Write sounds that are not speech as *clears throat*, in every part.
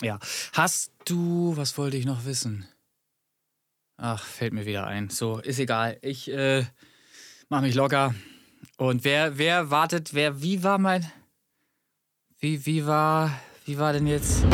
Ja. Hast du, was wollte ich noch wissen? Ach, fällt mir wieder ein. So, ist egal. Ich äh, mach mich locker. Und wer, wer wartet, wer, wie war mein. Wie, wie war. Wie war denn jetzt.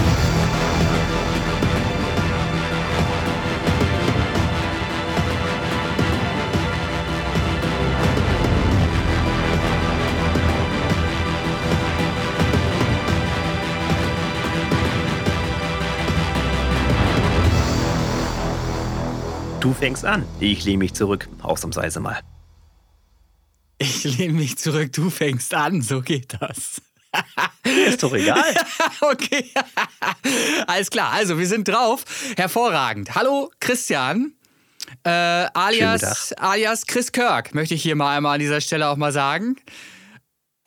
Du fängst an. Ich lehne mich zurück. Ausnahmsweise mal. Ich lehne mich zurück, du fängst an. So geht das. Ist doch egal. *laughs* okay. Alles klar. Also, wir sind drauf. Hervorragend. Hallo, Christian. Äh, alias, alias Chris Kirk, möchte ich hier mal einmal an dieser Stelle auch mal sagen.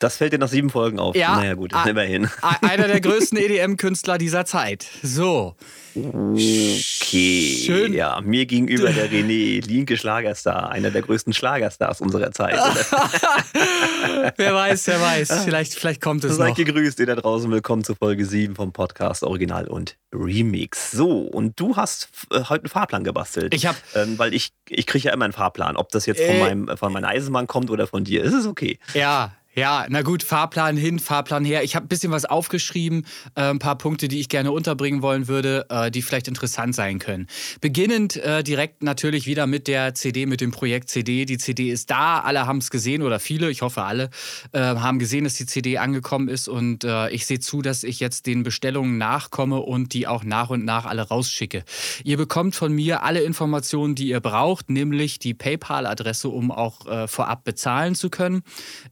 Das fällt dir nach sieben Folgen auf. Ja, naja, gut, immerhin. Einer der *laughs* größten EDM-Künstler dieser Zeit. So. Okay. Schön. Ja, mir gegenüber der *laughs* René Linke Schlagerstar, einer der größten Schlagerstars unserer Zeit. *laughs* wer weiß, wer weiß. Vielleicht, vielleicht kommt es Seid noch. gegrüßt, ihr da draußen. Willkommen zu Folge 7 vom Podcast Original und Remix. So, und du hast äh, heute einen Fahrplan gebastelt. Ich habe, ähm, weil ich, ich kriege ja immer einen Fahrplan. Ob das jetzt von, äh, meinem, von meiner Eisenbahn kommt oder von dir, ist es okay. Ja, ja, na gut, Fahrplan hin, Fahrplan her. Ich habe ein bisschen was aufgeschrieben, äh, ein paar Punkte, die ich gerne unterbringen wollen würde, äh, die vielleicht interessant sein können. Beginnend äh, direkt natürlich wieder mit der CD, mit dem Projekt CD. Die CD ist da, alle haben es gesehen oder viele, ich hoffe alle, äh, haben gesehen, dass die CD angekommen ist und äh, ich sehe zu, dass ich jetzt den Bestellungen nachkomme und die auch nach und nach alle rausschicke. Ihr bekommt von mir alle Informationen, die ihr braucht, nämlich die PayPal-Adresse, um auch äh, vorab bezahlen zu können.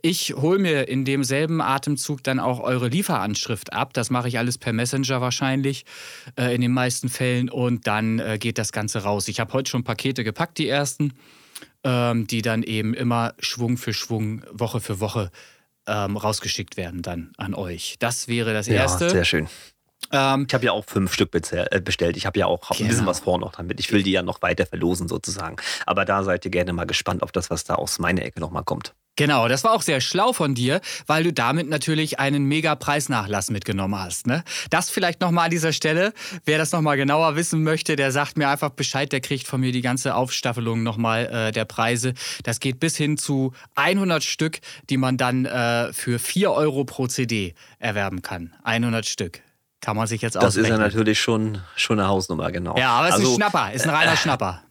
Ich hole hole mir in demselben Atemzug dann auch eure Lieferanschrift ab. Das mache ich alles per Messenger wahrscheinlich äh, in den meisten Fällen und dann äh, geht das Ganze raus. Ich habe heute schon Pakete gepackt, die ersten, ähm, die dann eben immer Schwung für Schwung, Woche für Woche ähm, rausgeschickt werden dann an euch. Das wäre das Erste. Ja, sehr schön. Ähm, ich habe ja auch fünf Stück äh, bestellt. Ich habe ja auch genau. ein bisschen was vor noch damit. Ich will die ja noch weiter verlosen sozusagen. Aber da seid ihr gerne mal gespannt auf das, was da aus meiner Ecke nochmal kommt. Genau, das war auch sehr schlau von dir, weil du damit natürlich einen mega Preisnachlass mitgenommen hast. Ne? Das vielleicht nochmal an dieser Stelle. Wer das nochmal genauer wissen möchte, der sagt mir einfach Bescheid, der kriegt von mir die ganze Aufstaffelung nochmal äh, der Preise. Das geht bis hin zu 100 Stück, die man dann äh, für 4 Euro pro CD erwerben kann. 100 Stück. Kann man sich jetzt Das ausrechnen. ist ja natürlich schon, schon eine Hausnummer, genau. Ja, aber es also, ist ein Schnapper, ist ein reiner äh, Schnapper.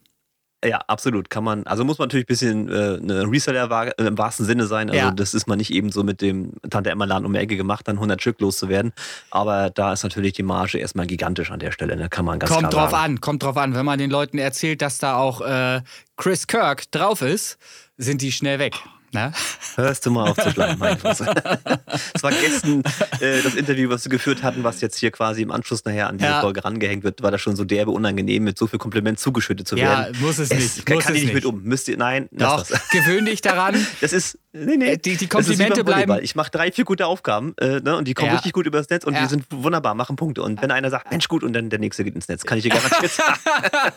Ja, absolut. Kann man, also muss man natürlich ein bisschen äh, eine Reseller äh, im wahrsten Sinne sein. Also ja. das ist man nicht eben so mit dem Tante Emma Laden um die Ecke gemacht, dann 100 Stück loszuwerden. Aber da ist natürlich die Marge erstmal gigantisch an der Stelle. Ne? Kann man ganz kommt drauf sagen. an, kommt drauf an. Wenn man den Leuten erzählt, dass da auch äh, Chris Kirk drauf ist, sind die schnell weg. Na? Hörst du mal auf zu bleiben, mein Es war gestern äh, das Interview, was wir geführt hatten, was jetzt hier quasi im Anschluss nachher an diese ja. Folge rangehängt wird, war das schon so derbe unangenehm, mit so viel Kompliment zugeschüttet zu werden. Ja, muss es, es nicht. Kann, muss kann es ich nicht mit um. Müsst ihr, nein, Doch, *laughs* gewöhn dich daran. Das ist, nee, nee. Äh, die, die Komplimente bleiben. Ich mache drei, vier gute Aufgaben äh, ne, und die kommen ja. richtig gut übers Netz und die sind wunderbar, machen Punkte. Und wenn einer sagt, Mensch, gut, und dann der nächste geht ins Netz, kann ich dir garantiert sagen.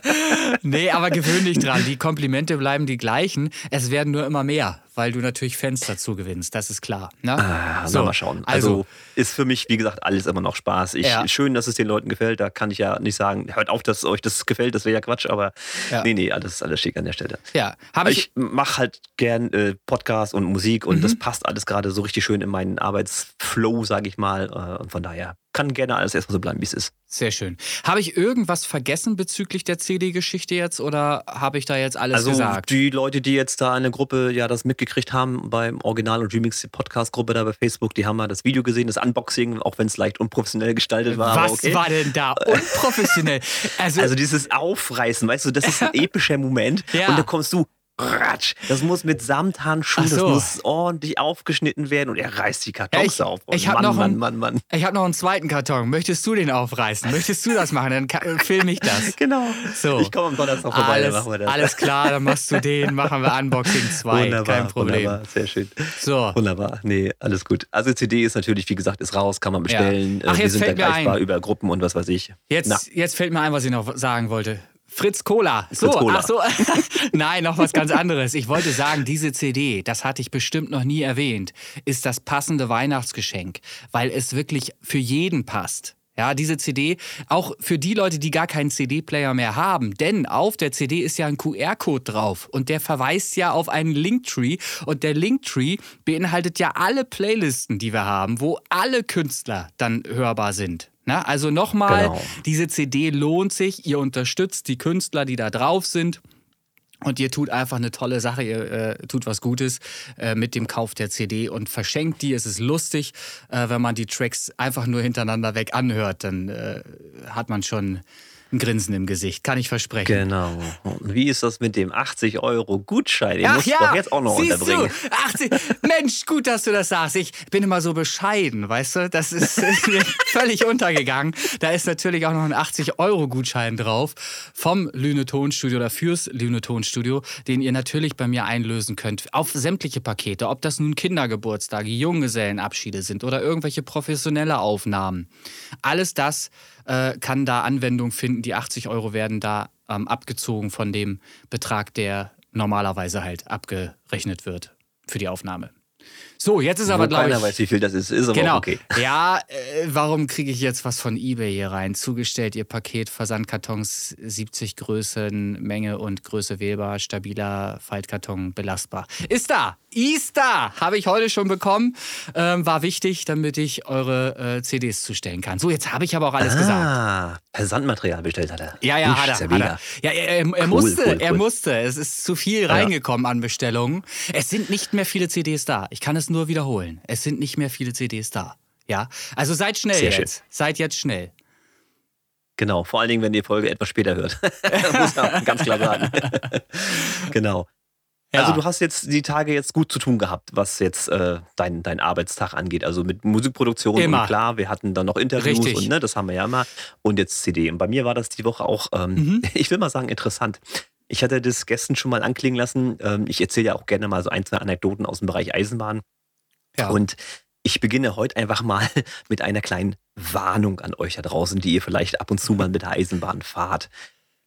*laughs* nee, aber gewöhn dich dran. Die Komplimente bleiben die gleichen. Es werden nur immer mehr weil du natürlich Fans dazu gewinnst, das ist klar. Ne? Ah, so, mal schauen. Also, also, ist für mich, wie gesagt, alles immer noch Spaß. Ich, ja. Schön, dass es den Leuten gefällt. Da kann ich ja nicht sagen, hört auf, dass euch das gefällt, das wäre ja Quatsch, aber ja. nee, nee, alles, alles schick an der Stelle. Ja, habe ich. Ich mache halt gern äh, Podcast und Musik und mhm. das passt alles gerade so richtig schön in meinen Arbeitsflow, sage ich mal. Äh, und von daher kann gerne alles erstmal so bleiben, wie es ist. Sehr schön. Habe ich irgendwas vergessen bezüglich der CD-Geschichte jetzt oder habe ich da jetzt alles also gesagt? Die Leute, die jetzt da eine Gruppe ja das mitgekriegt haben beim Original und Remix Podcast-Gruppe da bei Facebook, die haben mal das Video gesehen, das Unboxing, auch wenn es leicht unprofessionell gestaltet war. Was okay. war denn da *laughs* unprofessionell? Also, also dieses Aufreißen, weißt du, das ist ein *laughs* epischer Moment. Ja. Und da kommst du Ratsch. Das muss mit Samthandschuhen, so. das muss ordentlich aufgeschnitten werden und er reißt die Kartons ja, auf. Und ich habe noch, Mann, Mann, Mann. Ich hab noch einen zweiten Karton. Möchtest du den aufreißen? Möchtest du das machen? Dann filme ich das. *laughs* genau. So. Ich komme am Donnerstag vorbei, alles, dann machen wir das. Alles klar, dann machst du den, machen wir Unboxing 2. Wunderbar, Kein Problem. Wunderbar, sehr schön. So. Wunderbar. Nee, alles gut. Also CD ist natürlich, wie gesagt, ist raus, kann man bestellen. Ja. Ach, jetzt Wir sind fällt erreichbar über Gruppen und was weiß ich. Jetzt, jetzt fällt mir ein, was ich noch sagen wollte. Fritz Cola. So, Fritz Cola. ach so. *laughs* Nein, noch was ganz anderes. Ich wollte sagen, diese CD, das hatte ich bestimmt noch nie erwähnt, ist das passende Weihnachtsgeschenk, weil es wirklich für jeden passt. Ja, diese CD, auch für die Leute, die gar keinen CD-Player mehr haben, denn auf der CD ist ja ein QR-Code drauf und der verweist ja auf einen Linktree und der Linktree beinhaltet ja alle Playlisten, die wir haben, wo alle Künstler dann hörbar sind. Na, also nochmal, genau. diese CD lohnt sich, ihr unterstützt die Künstler, die da drauf sind. Und ihr tut einfach eine tolle Sache, ihr äh, tut was Gutes äh, mit dem Kauf der CD und verschenkt die. Es ist lustig, äh, wenn man die Tracks einfach nur hintereinander weg anhört, dann äh, hat man schon ein Grinsen im Gesicht, kann ich versprechen. Genau. Und wie ist das mit dem 80 Euro Gutschein? Den Ach musst ja, doch jetzt auch noch siehst unterbringen. Du, 80, Mensch, gut, dass du das sagst. Ich bin immer so bescheiden, weißt du? Das ist, *laughs* ist mir völlig untergegangen. Da ist natürlich auch noch ein 80 Euro Gutschein drauf vom Lüne Tonstudio oder fürs Lüne Tonstudio, den ihr natürlich bei mir einlösen könnt auf sämtliche Pakete, ob das nun Kindergeburtstage, Junggesellenabschiede sind oder irgendwelche professionelle Aufnahmen. Alles das äh, kann da Anwendung finden. Die 80 Euro werden da ähm, abgezogen von dem Betrag, der normalerweise halt abgerechnet wird für die Aufnahme. So, jetzt ist aber, glaube ich. Keiner weiß, wie viel das ist, ist aber genau. okay. Ja, äh, warum kriege ich jetzt was von eBay hier rein? Zugestellt, ihr Paket, Versandkartons, 70 Größen, Menge und Größe wählbar, stabiler Faltkarton, belastbar. Ist da! Easter habe ich heute schon bekommen. Ähm, war wichtig, damit ich eure äh, CDs zustellen kann. So, jetzt habe ich aber auch alles ah, gesagt. Versandmaterial bestellt hat er. Ja, ja, Usch, hat er. Hat er. Ja, er, er, er cool, musste, cool, cool. er musste. Es ist zu viel reingekommen ja. an Bestellungen. Es sind nicht mehr viele CDs da. Ich kann es nur wiederholen. Es sind nicht mehr viele CDs da. Ja, also seid schnell Sehr jetzt. Schön. Seid jetzt schnell. Genau, vor allen Dingen, wenn ihr die Folge etwas später hört. *laughs* muss man ganz klar sagen. *laughs* genau. Ja. Also du hast jetzt die Tage jetzt gut zu tun gehabt, was jetzt äh, dein, dein Arbeitstag angeht. Also mit Musikproduktion immer. und klar, wir hatten dann noch Interviews Richtig. und ne, das haben wir ja immer. Und jetzt CD. Und bei mir war das die Woche auch, ähm, mhm. *laughs* ich will mal sagen, interessant. Ich hatte das gestern schon mal anklingen lassen. Ähm, ich erzähle ja auch gerne mal so ein, zwei Anekdoten aus dem Bereich Eisenbahn. Ja. Und ich beginne heute einfach mal *laughs* mit einer kleinen Warnung an euch da draußen, die ihr vielleicht ab und zu mal mit der Eisenbahn fahrt.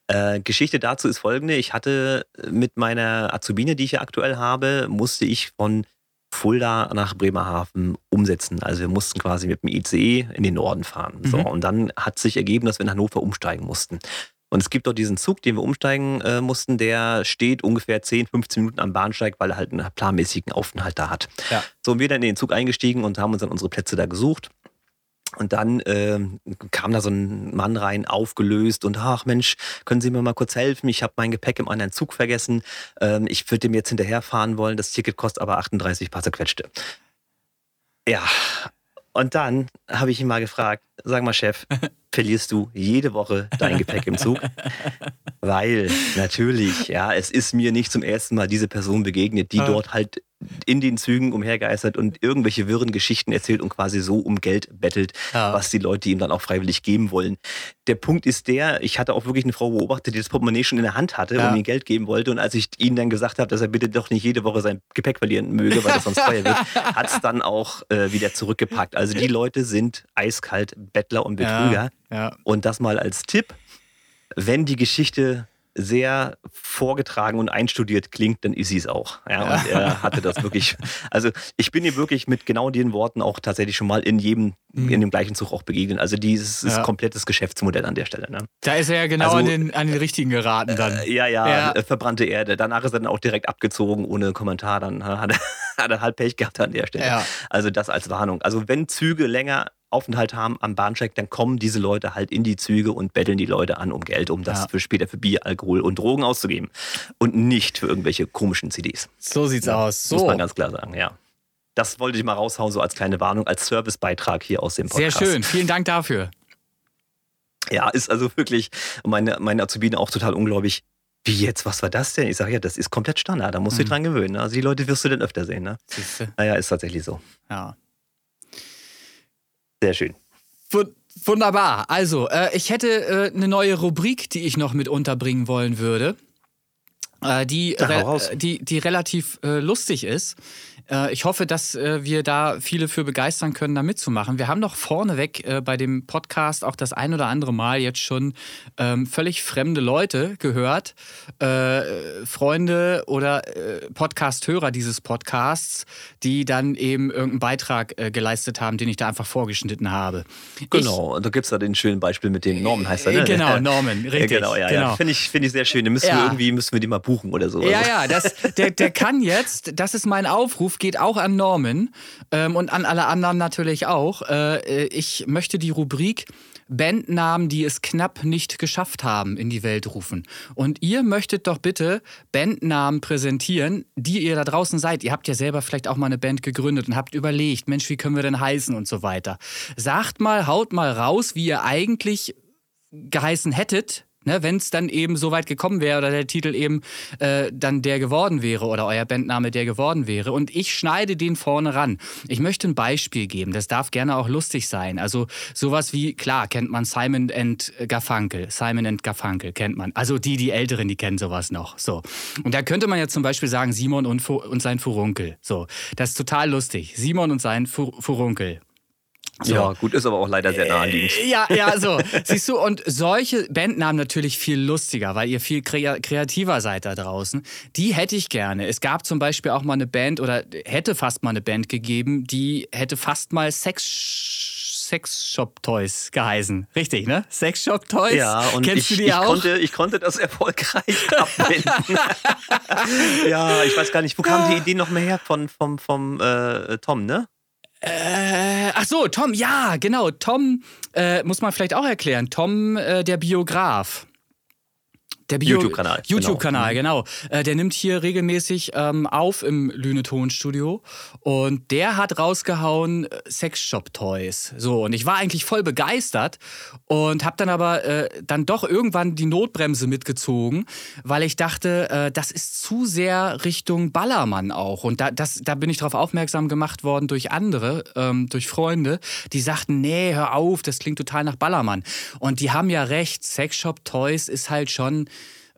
Äh, Geschichte dazu ist folgende. Ich hatte äh, mit meiner Azubine, die ich ja aktuell habe, musste ich von Fulda nach Bremerhaven umsetzen. Also wir mussten quasi mit dem ICE in den Norden fahren. Mhm. So, und dann hat sich ergeben, dass wir in Hannover umsteigen mussten. Und es gibt dort diesen Zug, den wir umsteigen äh, mussten, der steht ungefähr 10, 15 Minuten am Bahnsteig, weil er halt einen planmäßigen Aufenthalt da hat. Ja. So, und wir dann in den Zug eingestiegen und haben uns dann unsere Plätze da gesucht. Und dann äh, kam da so ein Mann rein, aufgelöst und ach Mensch, können Sie mir mal kurz helfen? Ich habe mein Gepäck im anderen Zug vergessen. Ähm, ich würde dem jetzt hinterherfahren wollen. Das Ticket kostet aber 38 paar zerquetschte. Ja, und dann habe ich ihn mal gefragt, sag mal Chef, *laughs* verlierst du jede Woche dein Gepäck im Zug? *laughs* Weil natürlich, ja, es ist mir nicht zum ersten Mal diese Person begegnet, die dort halt in den Zügen umhergeistert und irgendwelche wirren Geschichten erzählt und quasi so um Geld bettelt, ja. was die Leute ihm dann auch freiwillig geben wollen. Der Punkt ist der, ich hatte auch wirklich eine Frau beobachtet, die das Portemonnaie schon in der Hand hatte ja. und ihm Geld geben wollte. Und als ich ihnen dann gesagt habe, dass er bitte doch nicht jede Woche sein Gepäck verlieren möge, weil das sonst teuer wird, *laughs* hat es dann auch äh, wieder zurückgepackt. Also die Leute sind eiskalt Bettler und Betrüger. Ja. Und das mal als Tipp, wenn die Geschichte sehr vorgetragen und einstudiert klingt, dann ist sie es auch. Ja, ja. Und er hatte das wirklich. *laughs* Also ich bin ihm wirklich mit genau den Worten auch tatsächlich schon mal in jedem, mhm. in dem gleichen Zug auch begegnet. Also dieses ja. komplettes Geschäftsmodell an der Stelle. Ne? Da ist er ja genau also, an, den, an den richtigen geraten dann. Äh, ja, ja, ja, äh, verbrannte Erde. Danach ist er dann auch direkt abgezogen ohne Kommentar. Dann hat er, *laughs* hat er halt Pech gehabt an der Stelle. Ja. Also das als Warnung. Also wenn Züge länger Aufenthalt haben am Bahnsteig, dann kommen diese Leute halt in die Züge und betteln die Leute an um Geld, um das ja. für später für Bier, Alkohol und Drogen auszugeben. Und nicht für irgendwelche komischen CDs. So sieht's ja, aus. So. Muss man ganz klar sagen, ja. Das wollte ich mal raushauen, so als kleine Warnung, als Servicebeitrag hier aus dem Podcast. Sehr schön, vielen Dank dafür. Ja, ist also wirklich meine, meine Azubine auch total unglaublich. Wie jetzt? Was war das denn? Ich sage ja, das ist komplett Standard. Da musst du mhm. dich dran gewöhnen. Also die Leute wirst du dann öfter sehen. Ne? Naja, ist tatsächlich so. Ja. Sehr schön. Wunderbar. Also, äh, ich hätte äh, eine neue Rubrik, die ich noch mit unterbringen wollen würde. äh, die, re die, die relativ äh, lustig ist. Äh, ich hoffe, dass äh, wir da viele für begeistern können, da mitzumachen. Wir haben doch vorneweg äh, bei dem Podcast auch das ein oder andere Mal jetzt schon ähm, völlig fremde Leute gehört, Freunde oder Podcast-Hörer dieses Podcasts, die dann eben irgendeinen Beitrag geleistet haben, den ich da einfach vorgeschnitten habe. Genau, ich, und da gibt es da den schönen Beispiel mit dem Norman heißt er, ne? Genau, Norman, *laughs* richtig. genau, ja, genau. ja. Finde ich, find ich sehr schön. Den müssen ja. wir irgendwie müssen wir die mal buchen oder so. Ja, ja, das, der, der kann jetzt, das ist mein Aufruf, geht auch an Norman ähm, und an alle anderen natürlich auch. Äh, ich möchte die Rubrik Bandnamen, die es knapp nicht geschafft haben, in die Welt rufen. Und ihr möchtet doch bitte Bandnamen präsentieren, die ihr da draußen seid. Ihr habt ja selber vielleicht auch mal eine Band gegründet und habt überlegt, Mensch, wie können wir denn heißen und so weiter. Sagt mal, haut mal raus, wie ihr eigentlich geheißen hättet, Ne, Wenn es dann eben so weit gekommen wäre oder der Titel eben äh, dann der geworden wäre oder euer Bandname der geworden wäre und ich schneide den vorne ran. Ich möchte ein Beispiel geben, das darf gerne auch lustig sein. Also sowas wie, klar, kennt man Simon and Garfunkel. Simon and Garfunkel kennt man. Also die, die Älteren, die kennen sowas noch. So. Und da könnte man ja zum Beispiel sagen, Simon und, Fu und sein Furunkel. So. Das ist total lustig. Simon und sein Fu Furunkel. So. Ja, gut, ist aber auch leider sehr naheliegend. Äh, ja, ja, so. *laughs* Siehst du, und solche Bandnamen natürlich viel lustiger, weil ihr viel kreativer seid da draußen. Die hätte ich gerne. Es gab zum Beispiel auch mal eine Band oder hätte fast mal eine Band gegeben, die hätte fast mal Sex. Shop Toys geheißen. Richtig, ne? Sex Shop Toys. Ja, und Kennst ich, du die ich auch? Konnte, ich konnte das erfolgreich *laughs* abwenden. *laughs* ja, ich weiß gar nicht, wo kam die Idee noch mehr her von, vom, vom äh, Tom, ne? Äh, ach so, Tom, ja, genau. Tom äh, muss man vielleicht auch erklären. Tom, äh, der Biograf. Der YouTube-Kanal. YouTube-Kanal, genau. genau. Äh, der nimmt hier regelmäßig ähm, auf im Lüne-Tonstudio und der hat rausgehauen äh, Sexshop-Toys. So, und ich war eigentlich voll begeistert und habe dann aber äh, dann doch irgendwann die Notbremse mitgezogen, weil ich dachte, äh, das ist zu sehr Richtung Ballermann auch. Und da, das, da bin ich darauf aufmerksam gemacht worden durch andere, ähm, durch Freunde, die sagten, nee, hör auf, das klingt total nach Ballermann. Und die haben ja recht, Sexshop-Toys ist halt schon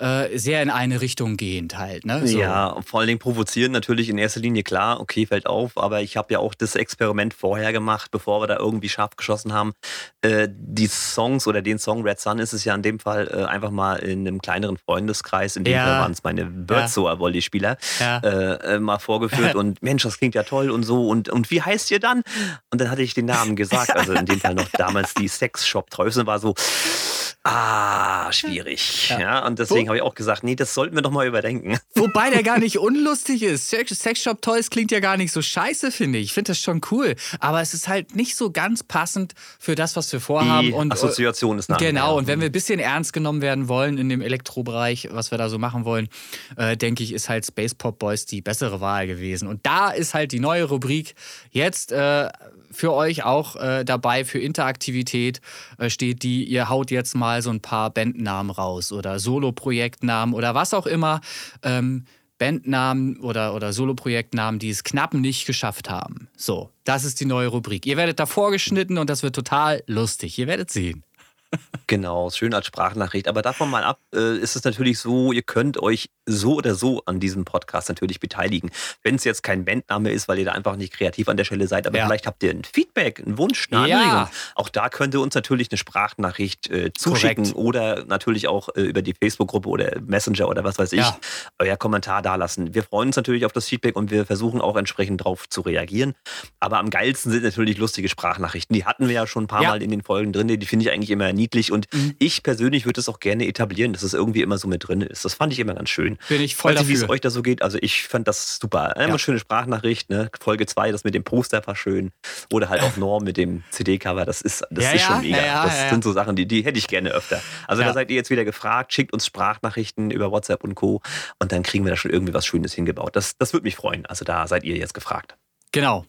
äh, sehr in eine Richtung gehend halt. Ne? So. Ja, vor allen Dingen provozieren natürlich in erster Linie klar, okay, fällt auf, aber ich habe ja auch das Experiment vorher gemacht, bevor wir da irgendwie scharf geschossen haben. Äh, die Songs oder den Song Red Sun ist es ja in dem Fall äh, einfach mal in einem kleineren Freundeskreis, in dem ja. Fall waren es meine Birdsor-Volley-Spieler, ja. Äh, äh, mal vorgeführt *laughs* und Mensch, das klingt ja toll und so und, und wie heißt ihr dann? Und dann hatte ich den Namen gesagt, *laughs* also in dem Fall noch damals die Sex Shop Treusen war so, ah, schwierig. Ja, ja und deswegen habe ich auch gesagt, nee, das sollten wir doch mal überdenken. *laughs* Wobei der gar nicht unlustig ist. Sexshop Toys klingt ja gar nicht so scheiße, finde ich. Ich finde das schon cool. Aber es ist halt nicht so ganz passend für das, was wir vorhaben. Die und, Assoziation ist nah. Genau, und wenn wir ein bisschen ernst genommen werden wollen in dem Elektrobereich, was wir da so machen wollen, äh, denke ich, ist halt Space Pop Boys die bessere Wahl gewesen. Und da ist halt die neue Rubrik jetzt äh, für euch auch äh, dabei für Interaktivität äh, steht die, ihr haut jetzt mal so ein paar Bandnamen raus oder Solo-Projektnamen oder was auch immer. Ähm, Bandnamen oder, oder Soloprojektnamen, die es knapp nicht geschafft haben. So, das ist die neue Rubrik. Ihr werdet da vorgeschnitten und das wird total lustig. Ihr werdet sehen. Genau, schön als Sprachnachricht. Aber davon mal ab, äh, ist es natürlich so, ihr könnt euch so oder so an diesem Podcast natürlich beteiligen. Wenn es jetzt kein Bandname ist, weil ihr da einfach nicht kreativ an der Stelle seid, aber ja. vielleicht habt ihr ein Feedback, einen Wunsch, eine ja. Anregung. Auch da könnt ihr uns natürlich eine Sprachnachricht äh, zuschicken Korrekt. oder natürlich auch äh, über die Facebook-Gruppe oder Messenger oder was weiß ich, ja. euer Kommentar dalassen. Wir freuen uns natürlich auf das Feedback und wir versuchen auch entsprechend darauf zu reagieren. Aber am geilsten sind natürlich lustige Sprachnachrichten. Die hatten wir ja schon ein paar Mal in den Folgen drin. Die finde ich eigentlich immer niedlich und mhm. ich persönlich würde es auch gerne etablieren, dass es irgendwie immer so mit drin ist. Das fand ich immer ganz schön. Bin ich voll Weiß nicht, wie es euch da so geht. Also ich fand das super. Einmal ja. schöne Sprachnachricht, ne? Folge 2, das mit dem Poster war schön. Oder halt auch *laughs* Norm mit dem CD-Cover. Das ist, das ja, ist schon mega. Ja, das sind so Sachen, die, die hätte ich gerne öfter. Also da seid ihr jetzt wieder gefragt. Schickt uns Sprachnachrichten über WhatsApp und Co. Und dann kriegen wir da schon irgendwie was Schönes hingebaut. Das, das würde mich freuen. Also da seid ihr jetzt gefragt. Genau.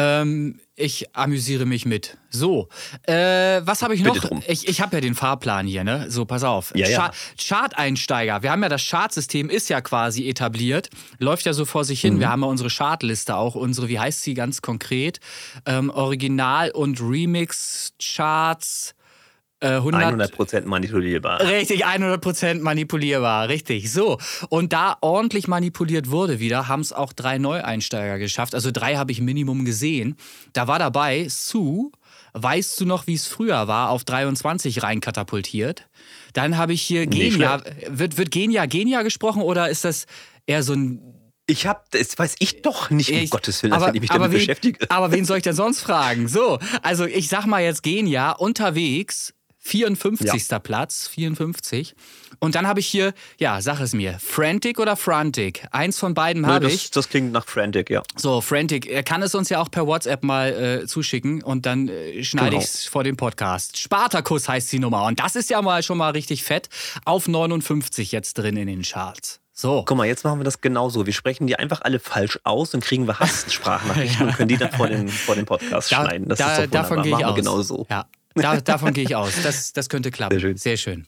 Ähm, ich amüsiere mich mit. So, äh, was habe ich noch? Ich, ich habe ja den Fahrplan hier, ne? So, pass auf. Ja, ja. Chart-Einsteiger. Wir haben ja das Chartsystem ist ja quasi etabliert. Läuft ja so vor sich hin. Mhm. Wir haben ja unsere Chartliste auch, unsere, wie heißt sie ganz konkret? Ähm, Original- und Remix-Charts 100 100% manipulierbar. Richtig, 100% manipulierbar, richtig. So, und da ordentlich manipuliert wurde wieder, haben es auch drei Neueinsteiger geschafft. Also drei habe ich Minimum gesehen. Da war dabei Sue, weißt du noch, wie es früher war, auf 23 reinkatapultiert. Dann habe ich hier Genia. Wird, wird Genia Genia gesprochen oder ist das eher so ein ich habe, das weiß ich doch nicht, um Gottes Willen, aber, wenn ich mich damit wen, beschäftige. Aber wen soll ich denn sonst fragen? So, also ich sag mal jetzt Genia unterwegs 54. Ja. Platz, 54. Und dann habe ich hier, ja, sag es mir, Frantic oder Frantic? Eins von beiden habe ich. Das klingt nach Frantic, ja. So, Frantic. Er kann es uns ja auch per WhatsApp mal äh, zuschicken und dann äh, schneide genau. ich es vor dem Podcast. Spartacus heißt die Nummer. Und das ist ja mal schon mal richtig fett. Auf 59 jetzt drin in den Charts. So. Guck mal, jetzt machen wir das genauso. Wir sprechen die einfach alle falsch aus und kriegen wir Hasssprachnachrichten ja. *laughs* und können die dann vor den, vor den Podcast da, schneiden. Das da, ist doch davon gehe ich machen aus. Genau so. Ja, da, davon gehe ich aus. Das, das könnte klappen. Sehr schön. Sehr schön.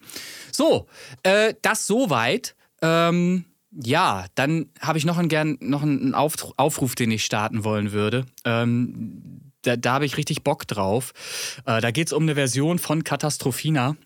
So, äh, das soweit. Ähm, ja, dann habe ich noch einen, gern, noch einen Aufruf, den ich starten wollen würde. Ähm, da, da habe ich richtig Bock drauf. Äh, da geht es um eine Version von Katastrophina.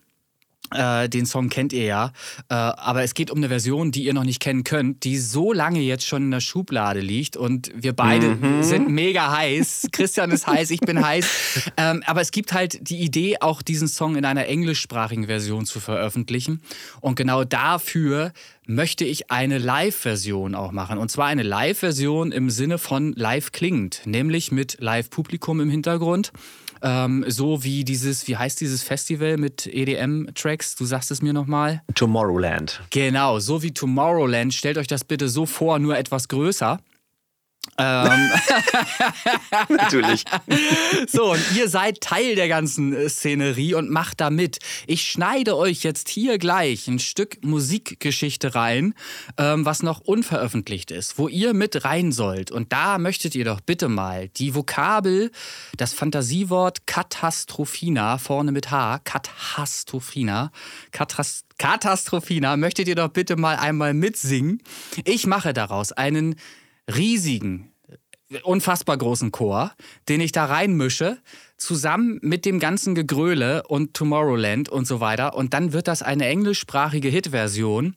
Äh, den Song kennt ihr ja. Äh, aber es geht um eine Version, die ihr noch nicht kennen könnt, die so lange jetzt schon in der Schublade liegt. Und wir beide mhm. sind mega heiß. Christian ist heiß, ich bin heiß. Ähm, aber es gibt halt die Idee, auch diesen Song in einer englischsprachigen Version zu veröffentlichen. Und genau dafür möchte ich eine Live-Version auch machen. Und zwar eine Live-Version im Sinne von live klingt, nämlich mit Live-Publikum im Hintergrund. Ähm, so wie dieses, wie heißt dieses Festival mit EDM-Tracks? Du sagst es mir nochmal. Tomorrowland. Genau, so wie Tomorrowland. Stellt euch das bitte so vor, nur etwas größer. Ähm. *laughs* Natürlich. So, und ihr seid Teil der ganzen äh, Szenerie und macht da mit. Ich schneide euch jetzt hier gleich ein Stück Musikgeschichte rein, ähm, was noch unveröffentlicht ist, wo ihr mit rein sollt. Und da möchtet ihr doch bitte mal die Vokabel, das Fantasiewort Katastrophina, vorne mit H, Katastrophina, Katast Katastrophina, möchtet ihr doch bitte mal einmal mitsingen. Ich mache daraus einen riesigen, unfassbar großen Chor, den ich da reinmische, zusammen mit dem ganzen Gegröle und Tomorrowland und so weiter. Und dann wird das eine englischsprachige Hitversion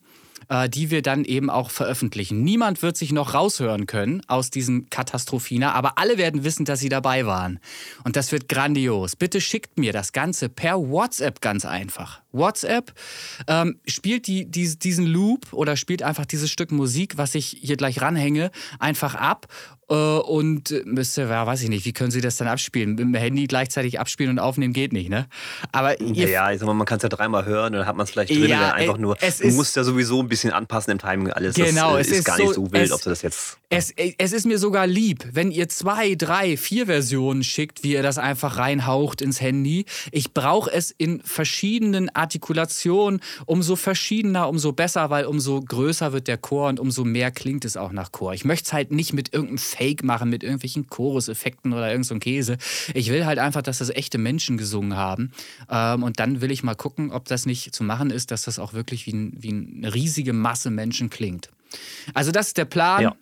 äh, die wir dann eben auch veröffentlichen. Niemand wird sich noch raushören können aus diesem Katastrophina, aber alle werden wissen, dass sie dabei waren. Und das wird grandios. Bitte schickt mir das Ganze per WhatsApp ganz einfach. WhatsApp ähm, spielt die, die, diesen Loop oder spielt einfach dieses Stück Musik, was ich hier gleich ranhänge, einfach ab äh, und müsste, ja, weiß ich nicht, wie können Sie das dann abspielen? Mit dem Handy gleichzeitig abspielen und aufnehmen geht nicht, ne? Aber ja, ja ich sag mal, man kann es ja dreimal hören, dann hat man es vielleicht drin, ja, einfach nur. du musst ja sowieso ein bisschen anpassen im Timing alles. Genau, das, äh, es ist gar so, nicht so wild, es, ob du das jetzt. Es, es ist mir sogar lieb, wenn ihr zwei, drei, vier Versionen schickt, wie ihr das einfach reinhaucht ins Handy. Ich brauche es in verschiedenen Artikulationen. Umso verschiedener, umso besser, weil umso größer wird der Chor und umso mehr klingt es auch nach Chor. Ich möchte es halt nicht mit irgendeinem Fake machen, mit irgendwelchen Choruseffekten oder irgend so Käse. Ich will halt einfach, dass das echte Menschen gesungen haben. Ähm, und dann will ich mal gucken, ob das nicht zu machen ist, dass das auch wirklich wie, ein, wie eine riesige Masse Menschen klingt. Also das ist der Plan. Ja.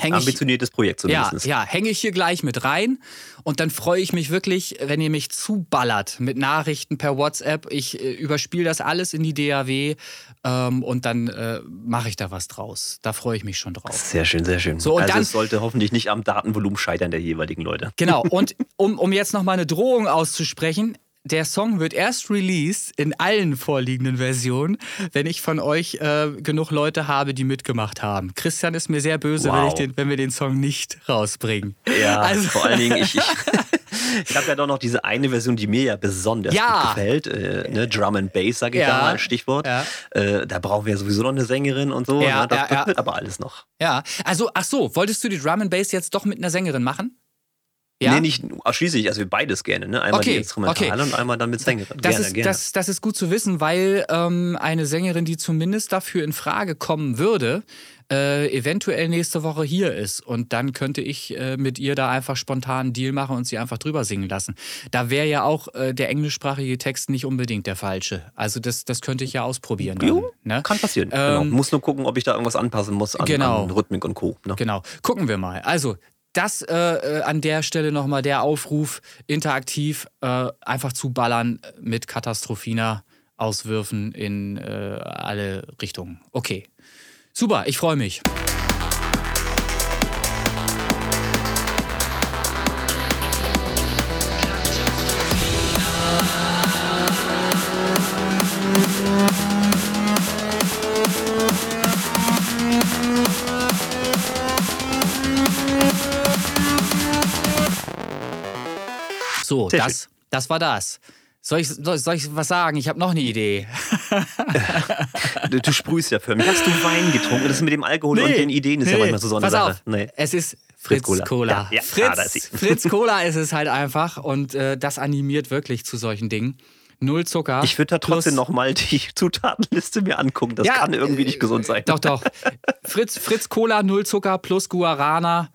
Häng Ambitioniertes Projekt zumindest. Ja, ja hänge ich hier gleich mit rein. Und dann freue ich mich wirklich, wenn ihr mich zuballert mit Nachrichten per WhatsApp. Ich äh, überspiele das alles in die DAW ähm, und dann äh, mache ich da was draus. Da freue ich mich schon drauf. Sehr schön, sehr schön. So, und also dann, es sollte hoffentlich nicht am Datenvolumen scheitern der jeweiligen Leute. Genau, und um, um jetzt nochmal eine Drohung auszusprechen, der Song wird erst released in allen vorliegenden Versionen, wenn ich von euch äh, genug Leute habe, die mitgemacht haben. Christian ist mir sehr böse, wow. wenn, den, wenn wir den Song nicht rausbringen. Ja, *laughs* also vor allen Dingen, ich, ich, *laughs* ich habe ja doch noch diese eine Version, die mir ja besonders ja. gut gefällt. Äh, ne? Drum and Bass, sage ich ja. da mal, Stichwort. Ja. Äh, da brauchen wir ja sowieso noch eine Sängerin und so. Ja, ne? das, das wird aber alles noch. Ja, also, ach so, wolltest du die Drum and Bass jetzt doch mit einer Sängerin machen? Ja? Nee, nicht ausschließlich, also wir beides gerne. Ne? Einmal okay, die Instrumentale okay. und einmal dann mit Sängerin. Das, gerne, ist, gerne. Das, das ist gut zu wissen, weil ähm, eine Sängerin, die zumindest dafür in Frage kommen würde, äh, eventuell nächste Woche hier ist. Und dann könnte ich äh, mit ihr da einfach spontan einen Deal machen und sie einfach drüber singen lassen. Da wäre ja auch äh, der englischsprachige Text nicht unbedingt der falsche. Also das, das könnte ich ja ausprobieren. Dann, jo, ne? Kann passieren. Genau. Ähm, genau. Muss nur gucken, ob ich da irgendwas anpassen muss an, genau. an Rhythmik und Co. Ne? Genau. Gucken wir mal. Also das äh, äh an der Stelle nochmal der Aufruf, interaktiv äh, einfach zu ballern mit Katastrophina. Auswürfen in äh, alle Richtungen. Okay. Super, ich freue mich. So, das, das war das. Soll ich, soll, soll ich was sagen? Ich habe noch eine Idee. du, du, sprühst ja für mich. Hast du Wein getrunken? Das mit dem Alkohol nee, und den Ideen ist nee, ja manchmal so, so eine pass Sache. Auf, nee. Es ist Fritz, Fritz Cola. Cola. Ja, ja, Fritz, ah, Fritz *laughs* Cola ist es halt einfach und äh, das animiert wirklich zu solchen Dingen. Null Zucker. Ich würde da trotzdem nochmal die *laughs* Zutatenliste mir angucken. Das ja, kann irgendwie nicht gesund sein. Doch, doch. Fritz, Fritz Cola, Null Zucker plus Guarana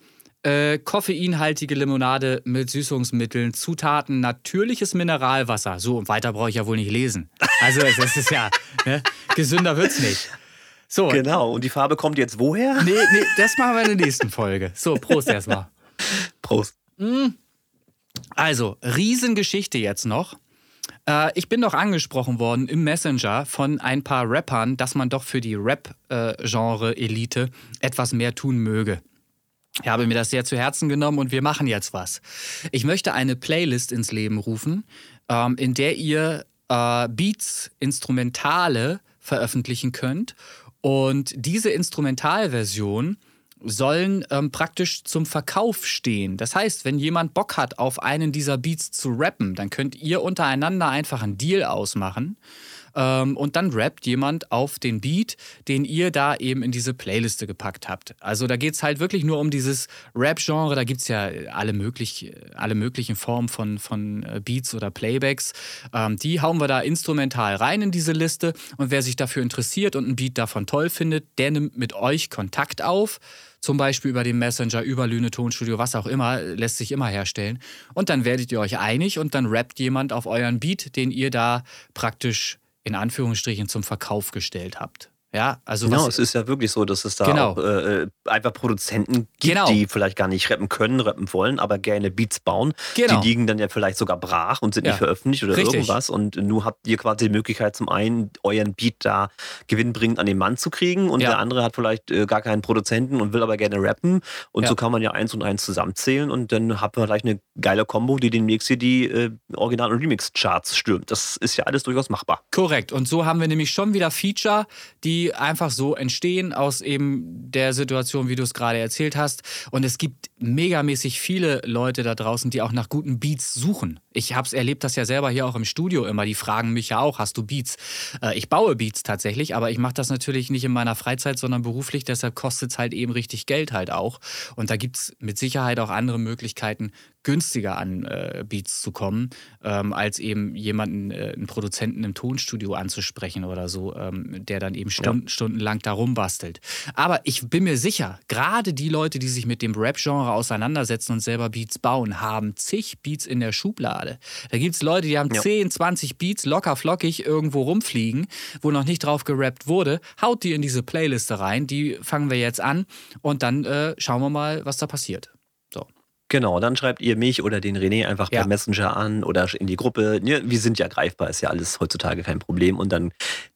äh, koffeinhaltige Limonade mit Süßungsmitteln, Zutaten, natürliches Mineralwasser. So, und weiter brauche ich ja wohl nicht lesen. Also, das ist ja, ne? gesünder wird's nicht. So. Genau, und die Farbe kommt jetzt woher? Nee, nee, das machen wir in der nächsten Folge. So, Prost erstmal. Prost. Mm. Also, Riesengeschichte jetzt noch. Äh, ich bin doch angesprochen worden im Messenger von ein paar Rappern, dass man doch für die Rap-Genre-Elite äh, etwas mehr tun möge. Ich habe mir das sehr zu Herzen genommen und wir machen jetzt was. Ich möchte eine Playlist ins Leben rufen, ähm, in der ihr äh, Beats, Instrumentale veröffentlichen könnt. Und diese Instrumentalversion sollen ähm, praktisch zum Verkauf stehen. Das heißt, wenn jemand Bock hat, auf einen dieser Beats zu rappen, dann könnt ihr untereinander einfach einen Deal ausmachen ähm, und dann rappt jemand auf den Beat, den ihr da eben in diese Playliste gepackt habt. Also da geht es halt wirklich nur um dieses Rap-Genre. Da gibt es ja alle, möglich, alle möglichen Formen von, von äh, Beats oder Playbacks. Ähm, die hauen wir da instrumental rein in diese Liste. Und wer sich dafür interessiert und einen Beat davon toll findet, der nimmt mit euch Kontakt auf zum Beispiel über den Messenger, über Lüne Tonstudio, was auch immer, lässt sich immer herstellen. Und dann werdet ihr euch einig und dann rappt jemand auf euren Beat, den ihr da praktisch in Anführungsstrichen zum Verkauf gestellt habt. Ja, also genau, was, es ist ja wirklich so, dass es da genau. auch äh, einfach Produzenten gibt, genau. die vielleicht gar nicht rappen können, rappen wollen, aber gerne Beats bauen. Genau. Die liegen dann ja vielleicht sogar brach und sind ja. nicht veröffentlicht oder Richtig. irgendwas. Und nun habt ihr quasi die Möglichkeit, zum einen euren Beat da gewinnbringend an den Mann zu kriegen und ja. der andere hat vielleicht äh, gar keinen Produzenten und will aber gerne rappen. Und ja. so kann man ja eins und eins zusammenzählen und dann hat man vielleicht eine geile Combo, die demnächst hier die äh, Original- und Remix-Charts stürmt. Das ist ja alles durchaus machbar. Korrekt. Und so haben wir nämlich schon wieder Feature, die einfach so entstehen aus eben der Situation, wie du es gerade erzählt hast. Und es gibt megamäßig viele Leute da draußen, die auch nach guten Beats suchen. Ich habe es erlebt, das ja selber hier auch im Studio immer. Die fragen mich ja auch, hast du Beats? Äh, ich baue Beats tatsächlich, aber ich mache das natürlich nicht in meiner Freizeit, sondern beruflich. Deshalb kostet es halt eben richtig Geld halt auch. Und da gibt es mit Sicherheit auch andere Möglichkeiten, günstiger an äh, Beats zu kommen, ähm, als eben jemanden, äh, einen Produzenten im Tonstudio anzusprechen oder so, ähm, der dann eben Stunden, ja. stundenlang da rumbastelt. Aber ich bin mir sicher, gerade die Leute, die sich mit dem Rap-Genre auseinandersetzen und selber Beats bauen, haben zig Beats in der Schublade. Da gibt es Leute, die haben ja. 10, 20 Beats locker flockig irgendwo rumfliegen, wo noch nicht drauf gerappt wurde. Haut die in diese Playliste rein, die fangen wir jetzt an und dann äh, schauen wir mal, was da passiert. Genau, dann schreibt ihr mich oder den René einfach ja. per Messenger an oder in die Gruppe. Wir sind ja greifbar, ist ja alles heutzutage kein Problem. Und dann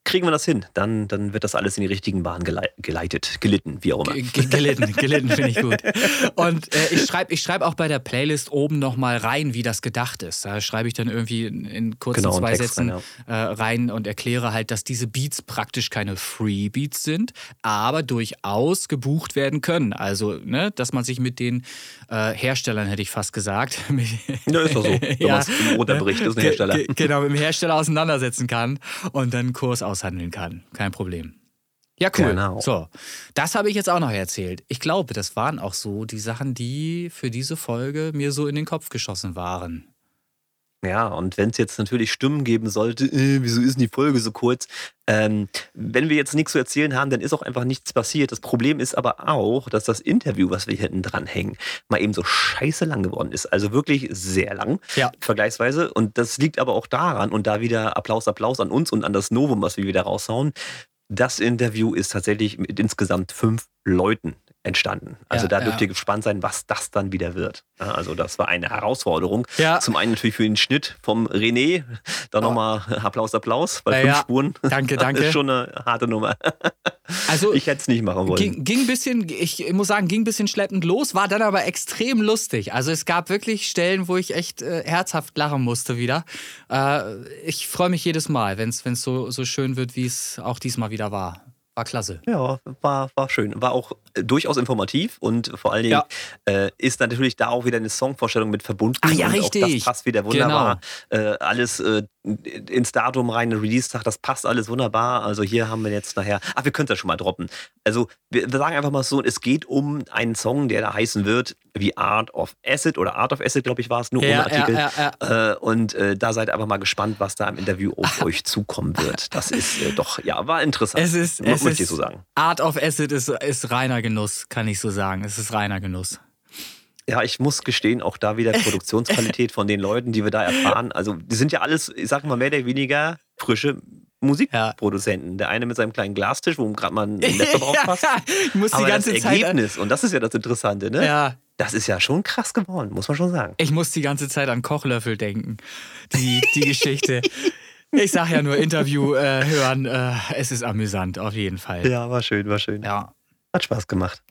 kriegen wir das hin. Dann, dann wird das alles in die richtigen Bahnen geleitet, gelitten, wie auch immer. G gelitten, gelitten finde ich gut. Und äh, ich schreibe ich schreib auch bei der Playlist oben nochmal rein, wie das gedacht ist. Da schreibe ich dann irgendwie in, in kurzen genau, zwei Sätzen rein, ja. äh, rein und erkläre halt, dass diese Beats praktisch keine Free Beats sind, aber durchaus gebucht werden können. Also, ne, dass man sich mit den äh, Herstellern, hätte ich fast gesagt. *laughs* ja, ist doch so. Wenn ja, im Unterbericht ist ein Hersteller. Genau, mit dem Hersteller auseinandersetzen kann und dann einen Kurs aus aushandeln kann. Kein Problem. Ja, cool. Genau. So, das habe ich jetzt auch noch erzählt. Ich glaube, das waren auch so die Sachen, die für diese Folge mir so in den Kopf geschossen waren. Ja, und wenn es jetzt natürlich Stimmen geben sollte, äh, wieso ist denn die Folge so kurz? Ähm, wenn wir jetzt nichts zu erzählen haben, dann ist auch einfach nichts passiert. Das Problem ist aber auch, dass das Interview, was wir hinten dran hängen, mal eben so scheiße lang geworden ist. Also wirklich sehr lang, ja. vergleichsweise. Und das liegt aber auch daran, und da wieder Applaus, Applaus an uns und an das Novum, was wir wieder raushauen. Das Interview ist tatsächlich mit insgesamt fünf Leuten entstanden. Also Ja, da dürft ja. ihr gespannt sein, was das dann wieder wird. Also das war eine Herausforderung. Ja. Zum einen natürlich für den Schnitt vom René. Dann nochmal Applaus, Applaus, weil Ja, fünf. Spuren. Danke, Das danke. ist schon eine harte Nummer. Also Ich hätte es nicht machen wollen. Ging, ging ein bisschen, ich muss sagen, ging ein bisschen schleppend los, war dann aber extrem lustig. Also es gab wirklich Stellen, wo ich echt äh, herzhaft lachen musste wieder. Äh, ich freue mich jedes Mal, wenn es so, so schön wird, wie es auch diesmal wieder war. War klasse. Ja, war, war schön. War auch äh, durchaus informativ und vor allen Dingen Ja. äh, ist natürlich da auch wieder eine Songvorstellung mit verbunden. Ach ja, richtig. Genau. das passt wieder wunderbar. Äh, alles äh, ins Datum rein, Release-Tag, das passt alles wunderbar. Also hier haben wir jetzt nachher. Ach, wir können das schon mal droppen. Also wir, wir sagen einfach mal so, es geht um einen Song, der da heißen wird wie Art of Acid oder Art of Acid, glaube ich, war es, nur Ja, ohne Artikel. ja, ja, Äh, und äh, da seid einfach mal gespannt, was da im Interview auf euch zukommen wird. Das ist äh, doch, ja, war interessant. Es ist, es muss ich ist so sagen. Art of Acid ist, ist reiner Genuss, kann ich so sagen. Es ist reiner Genuss. Ja, ich muss gestehen, auch da wieder *laughs* Produktionsqualität von den Leuten, die wir da erfahren. Also, die sind ja alles, ich sag mal, mehr oder weniger frische Musikproduzenten. Der eine mit seinem kleinen Glastisch, wo gerade mal ein *laughs* Laptop aufpasst. ich *laughs* muss die Aber ganze das Zeit. Ergebnis, und das ist ja das Interessante, ne? Ja, Das ist ja schon krass geworden, muss man schon sagen. Ich muss die ganze Zeit an Kochlöffel denken. Die, die Geschichte. Ich sag ja nur Interview äh, hören. Äh, es ist amüsant, auf jeden Fall. Ja, war schön, war schön. Ja. Hat Spaß gemacht.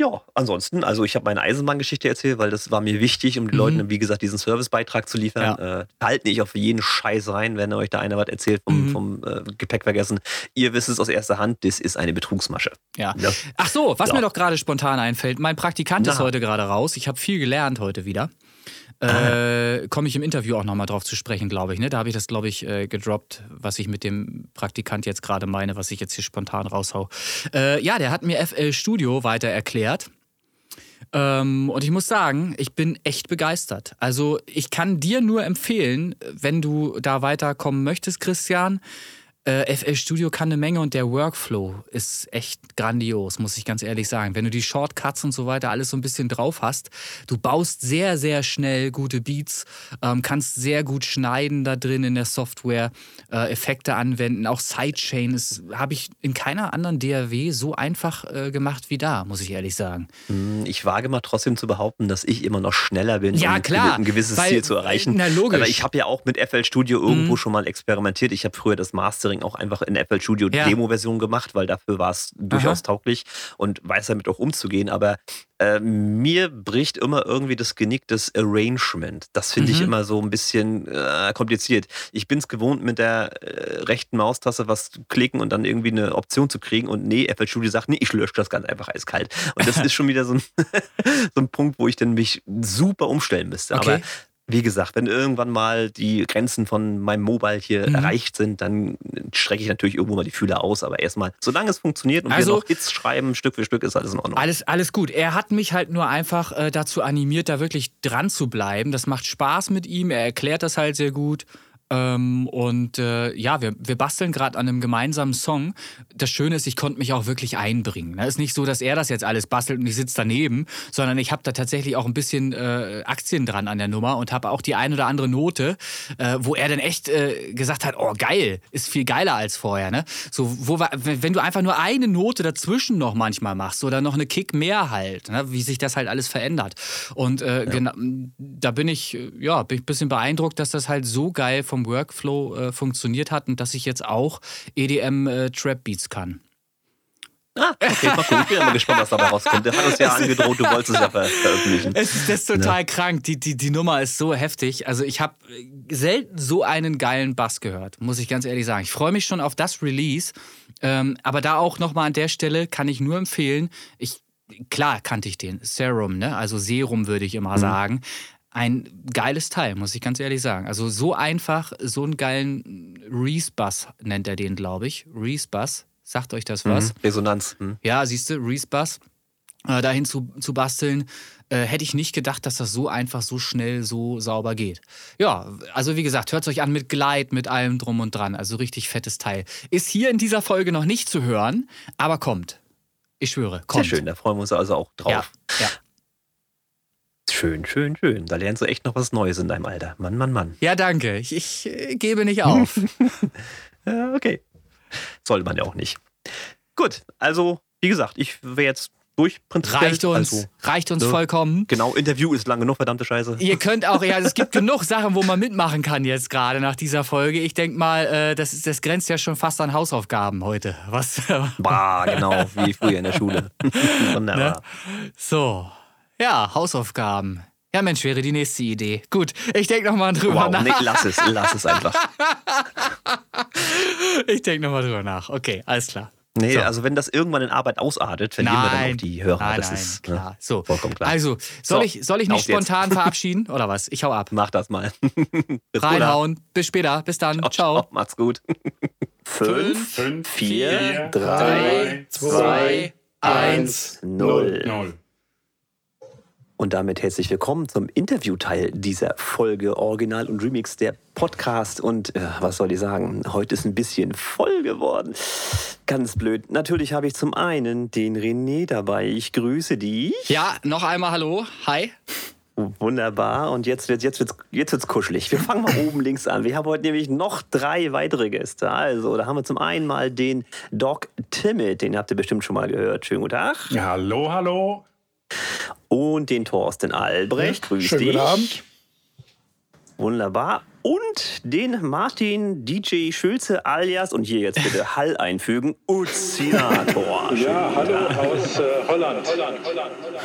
Ja, ansonsten, also ich habe meine Eisenbahngeschichte erzählt, weil das war mir wichtig, um den Mhm. Leuten, wie gesagt, diesen Servicebeitrag zu liefern. Äh, halten nicht auf jeden Scheiß rein, wenn euch da einer was erzählt vom, Mhm. vom äh, Gepäck vergessen. Ihr wisst es aus erster Hand, das ist eine Betrugsmasche. ja. Ja. Ach so, was Ja. mir doch gerade spontan einfällt. Mein Praktikant ist Na. heute gerade raus. Ich habe viel gelernt heute wieder. Äh, Komme ich im Interview auch nochmal drauf zu sprechen, glaube ich. Ne? Da habe ich das, glaube ich, äh, gedroppt, was ich mit dem Praktikant jetzt gerade meine, was ich jetzt hier spontan raushau. Äh, ja, der hat mir FL Studio weiter erklärt. Ähm, und ich muss sagen, ich bin echt begeistert. Also ich kann dir nur empfehlen, wenn du da weiterkommen möchtest, Christian. Äh, FL Studio kann eine Menge und der Workflow ist echt grandios, muss ich ganz ehrlich sagen. Wenn du die Shortcuts und so weiter alles so ein bisschen drauf hast, du baust sehr, sehr schnell gute Beats, ähm, kannst sehr gut schneiden da drin in der Software, äh, Effekte anwenden, auch Sidechain ist, habe ich in keiner anderen DAW so einfach äh, gemacht wie da, muss ich ehrlich sagen. Hm, Ich wage mal trotzdem zu behaupten, dass ich immer noch schneller bin, Ja, um klar, ein gewisses weil- Ziel zu erreichen. na, logisch. Aber ich habe ja auch mit FL Studio irgendwo Mhm. schon mal experimentiert. Ich habe früher das Mastering auch einfach in FL Studio Ja. Demo-Version gemacht, weil dafür war es durchaus tauglich und weiß damit auch umzugehen. Aber äh, mir bricht immer irgendwie das Genick des Arrangement. Das finde ich Mhm. immer so ein bisschen äh, kompliziert. Ich bin es gewohnt, mit der äh, rechten Maustaste was zu klicken und dann irgendwie eine Option zu kriegen. Und nee, FL Studio sagt, nee, ich lösche das ganz einfach eiskalt. Und das *laughs* ist schon wieder so ein, *laughs* so ein Punkt, wo ich dann mich super umstellen müsste. Okay. Aber wie gesagt, wenn irgendwann mal die Grenzen von meinem Mobile hier Mhm. erreicht sind, dann strecke ich natürlich irgendwo mal die Fühler aus. Aber erstmal, solange es funktioniert und Also- wir noch Hits schreiben, Stück für Stück, ist alles in Ordnung. Alles, alles gut. Er hat mich halt nur einfach äh, dazu animiert, da wirklich dran zu bleiben. Das macht Spaß mit ihm. Er erklärt das halt sehr gut. Ähm, und äh, ja, wir, wir basteln gerade an einem gemeinsamen Song. Das Schöne ist, ich konnte mich auch wirklich einbringen. Es ist nicht so, dass er das jetzt alles bastelt und ich sitze daneben, sondern ich habe da tatsächlich auch ein bisschen äh, Aktien dran an der Nummer und habe auch die ein oder andere Note, äh, wo er dann echt äh, gesagt hat, oh geil, ist viel geiler als vorher. Ne? So, wo, wenn du einfach nur eine Note dazwischen noch manchmal machst oder noch eine Kick mehr halt, ne? wie sich das halt alles verändert. Und äh, genau, da bin ich, äh, ja, bin ich ein bisschen beeindruckt, dass das halt so geil vom Workflow äh, funktioniert hat und dass ich jetzt auch EDM äh, Trap Beats kann. Ah, okay, mal gucken. Ich bin immer *laughs* gespannt, was dabei rauskommt. Der hat uns ja angedroht, du wolltest es ja ver veröffentlichen. Es ist, das ist total krank. Die, die, die Nummer ist so heftig. Also ich habe selten so einen geilen Bass gehört, muss ich ganz ehrlich sagen. Ich freue mich schon auf das Release. Ähm, aber da auch nochmal an der Stelle kann ich nur empfehlen, ich, klar kannte ich den, Serum, ne? also Serum würde ich immer sagen. Ein geiles Teil, muss ich ganz ehrlich sagen. Also so einfach, so einen geilen Reese-Bass nennt er den, glaube ich. Reese-Bass. Sagt euch das was? Mhm. Resonanz. Hm. Ja, siehst du, Reese Bass, äh, dahin zu, zu basteln, äh, hätte ich nicht gedacht, dass das so einfach, so schnell, so sauber geht. Ja, also wie gesagt, hört es euch an mit Gleit, mit allem drum und dran. Also richtig fettes Teil. Ist hier in dieser Folge noch nicht zu hören, aber kommt. Ich schwöre, Sehr kommt. schön, da freuen wir uns also auch Ja, drauf. ja. Schön, schön, schön. Da lernst du echt noch was Neues in deinem Alter. Mann, Mann, Mann. ja danke. Ich, ich äh, gebe nicht auf. *laughs* *laughs* Ja, okay. Sollte man ja auch nicht. Gut, also wie gesagt, ich wäre jetzt durch. Reicht uns, also, reicht uns ne? vollkommen. Genau, Interview ist lang genug, verdammte Scheiße. Ihr könnt auch, ja, es gibt *laughs* genug Sachen, wo man mitmachen kann jetzt gerade nach dieser Folge. Ich denke mal, äh, das, ist, das grenzt ja schon fast an Hausaufgaben heute. Was? Bah, genau, wie früher in der Schule. Wunderbar. Ne? So, ja, Hausaufgaben. Ja, Mensch, wäre die nächste Idee. Gut, ich denke nochmal drüber wow, nach. Nee, lass es, lass es einfach. *laughs* ich denke nochmal drüber nach. Okay, alles klar. Nee, so. also wenn das irgendwann in Arbeit ausartet, verlieren nein, wir dann auch die Hörer. Nein, das nein, ist ne, klar. Ne, so. vollkommen klar. Also, soll, so, ich, soll ich mich spontan jetzt. *laughs* verabschieden oder was? Ich hau ab. Mach das mal. *laughs* Reinhauen. Bis später. Bis dann. Ciao. ciao. ciao. Macht's gut. Fünf, Fünf vier, drei, zwei, eins, null. null. Und damit herzlich willkommen zum Interviewteil dieser Folge Original und Remix der Podcast. Und äh, was soll ich sagen? Heute ist ein bisschen voll geworden. Ganz blöd. Natürlich habe ich zum einen den René dabei. Ich grüße dich. Ja, noch einmal Hallo. Hi. Wunderbar. Und jetzt wird jetzt wird's, jetzt wird's kuschelig. Wir fangen mal oben links an. Wir haben heute nämlich noch drei weitere Gäste. Also, da haben wir zum einen mal den Doc Timid. Den habt ihr bestimmt schon mal gehört. Schönen guten Tag. Ja, hallo, hallo und den Thorsten Albrecht. Grüß Schönen dich. Guten Abend. Wunderbar. Und den Martin DJ Schulze alias, und hier jetzt bitte *laughs* Hall einfügen, Uzinator. ja, hallo aus äh, Holland. Holland, Holland, Holland.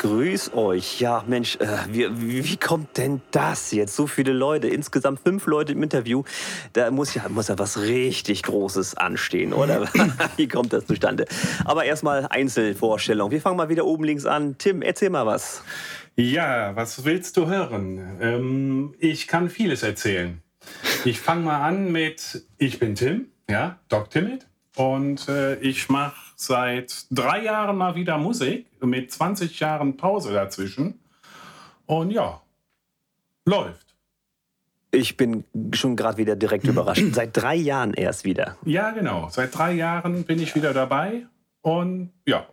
Grüß euch. Ja, Mensch, äh, wie, wie, kommt denn das jetzt? So viele Leute, insgesamt fünf Leute im Interview. Da muss ja, muss ja was richtig Großes anstehen, oder? *laughs* wie kommt das zustande? Aber erstmal Einzelvorstellung. Wir fangen mal wieder oben links an. Tim, erzähl mal was. Ja, was willst du hören? Ähm, ich kann vieles erzählen. Ich fange mal an mit Ich bin Tim, ja, Doc Timid. Und äh, ich mache seit drei Jahren mal wieder Musik mit 20 Jahren Pause dazwischen. Und ja, läuft. Ich bin schon gerade wieder direkt überrascht. *clears throat* Seit drei Jahren erst wieder. Ja, genau. Seit drei Jahren bin ich wieder dabei. Und ja,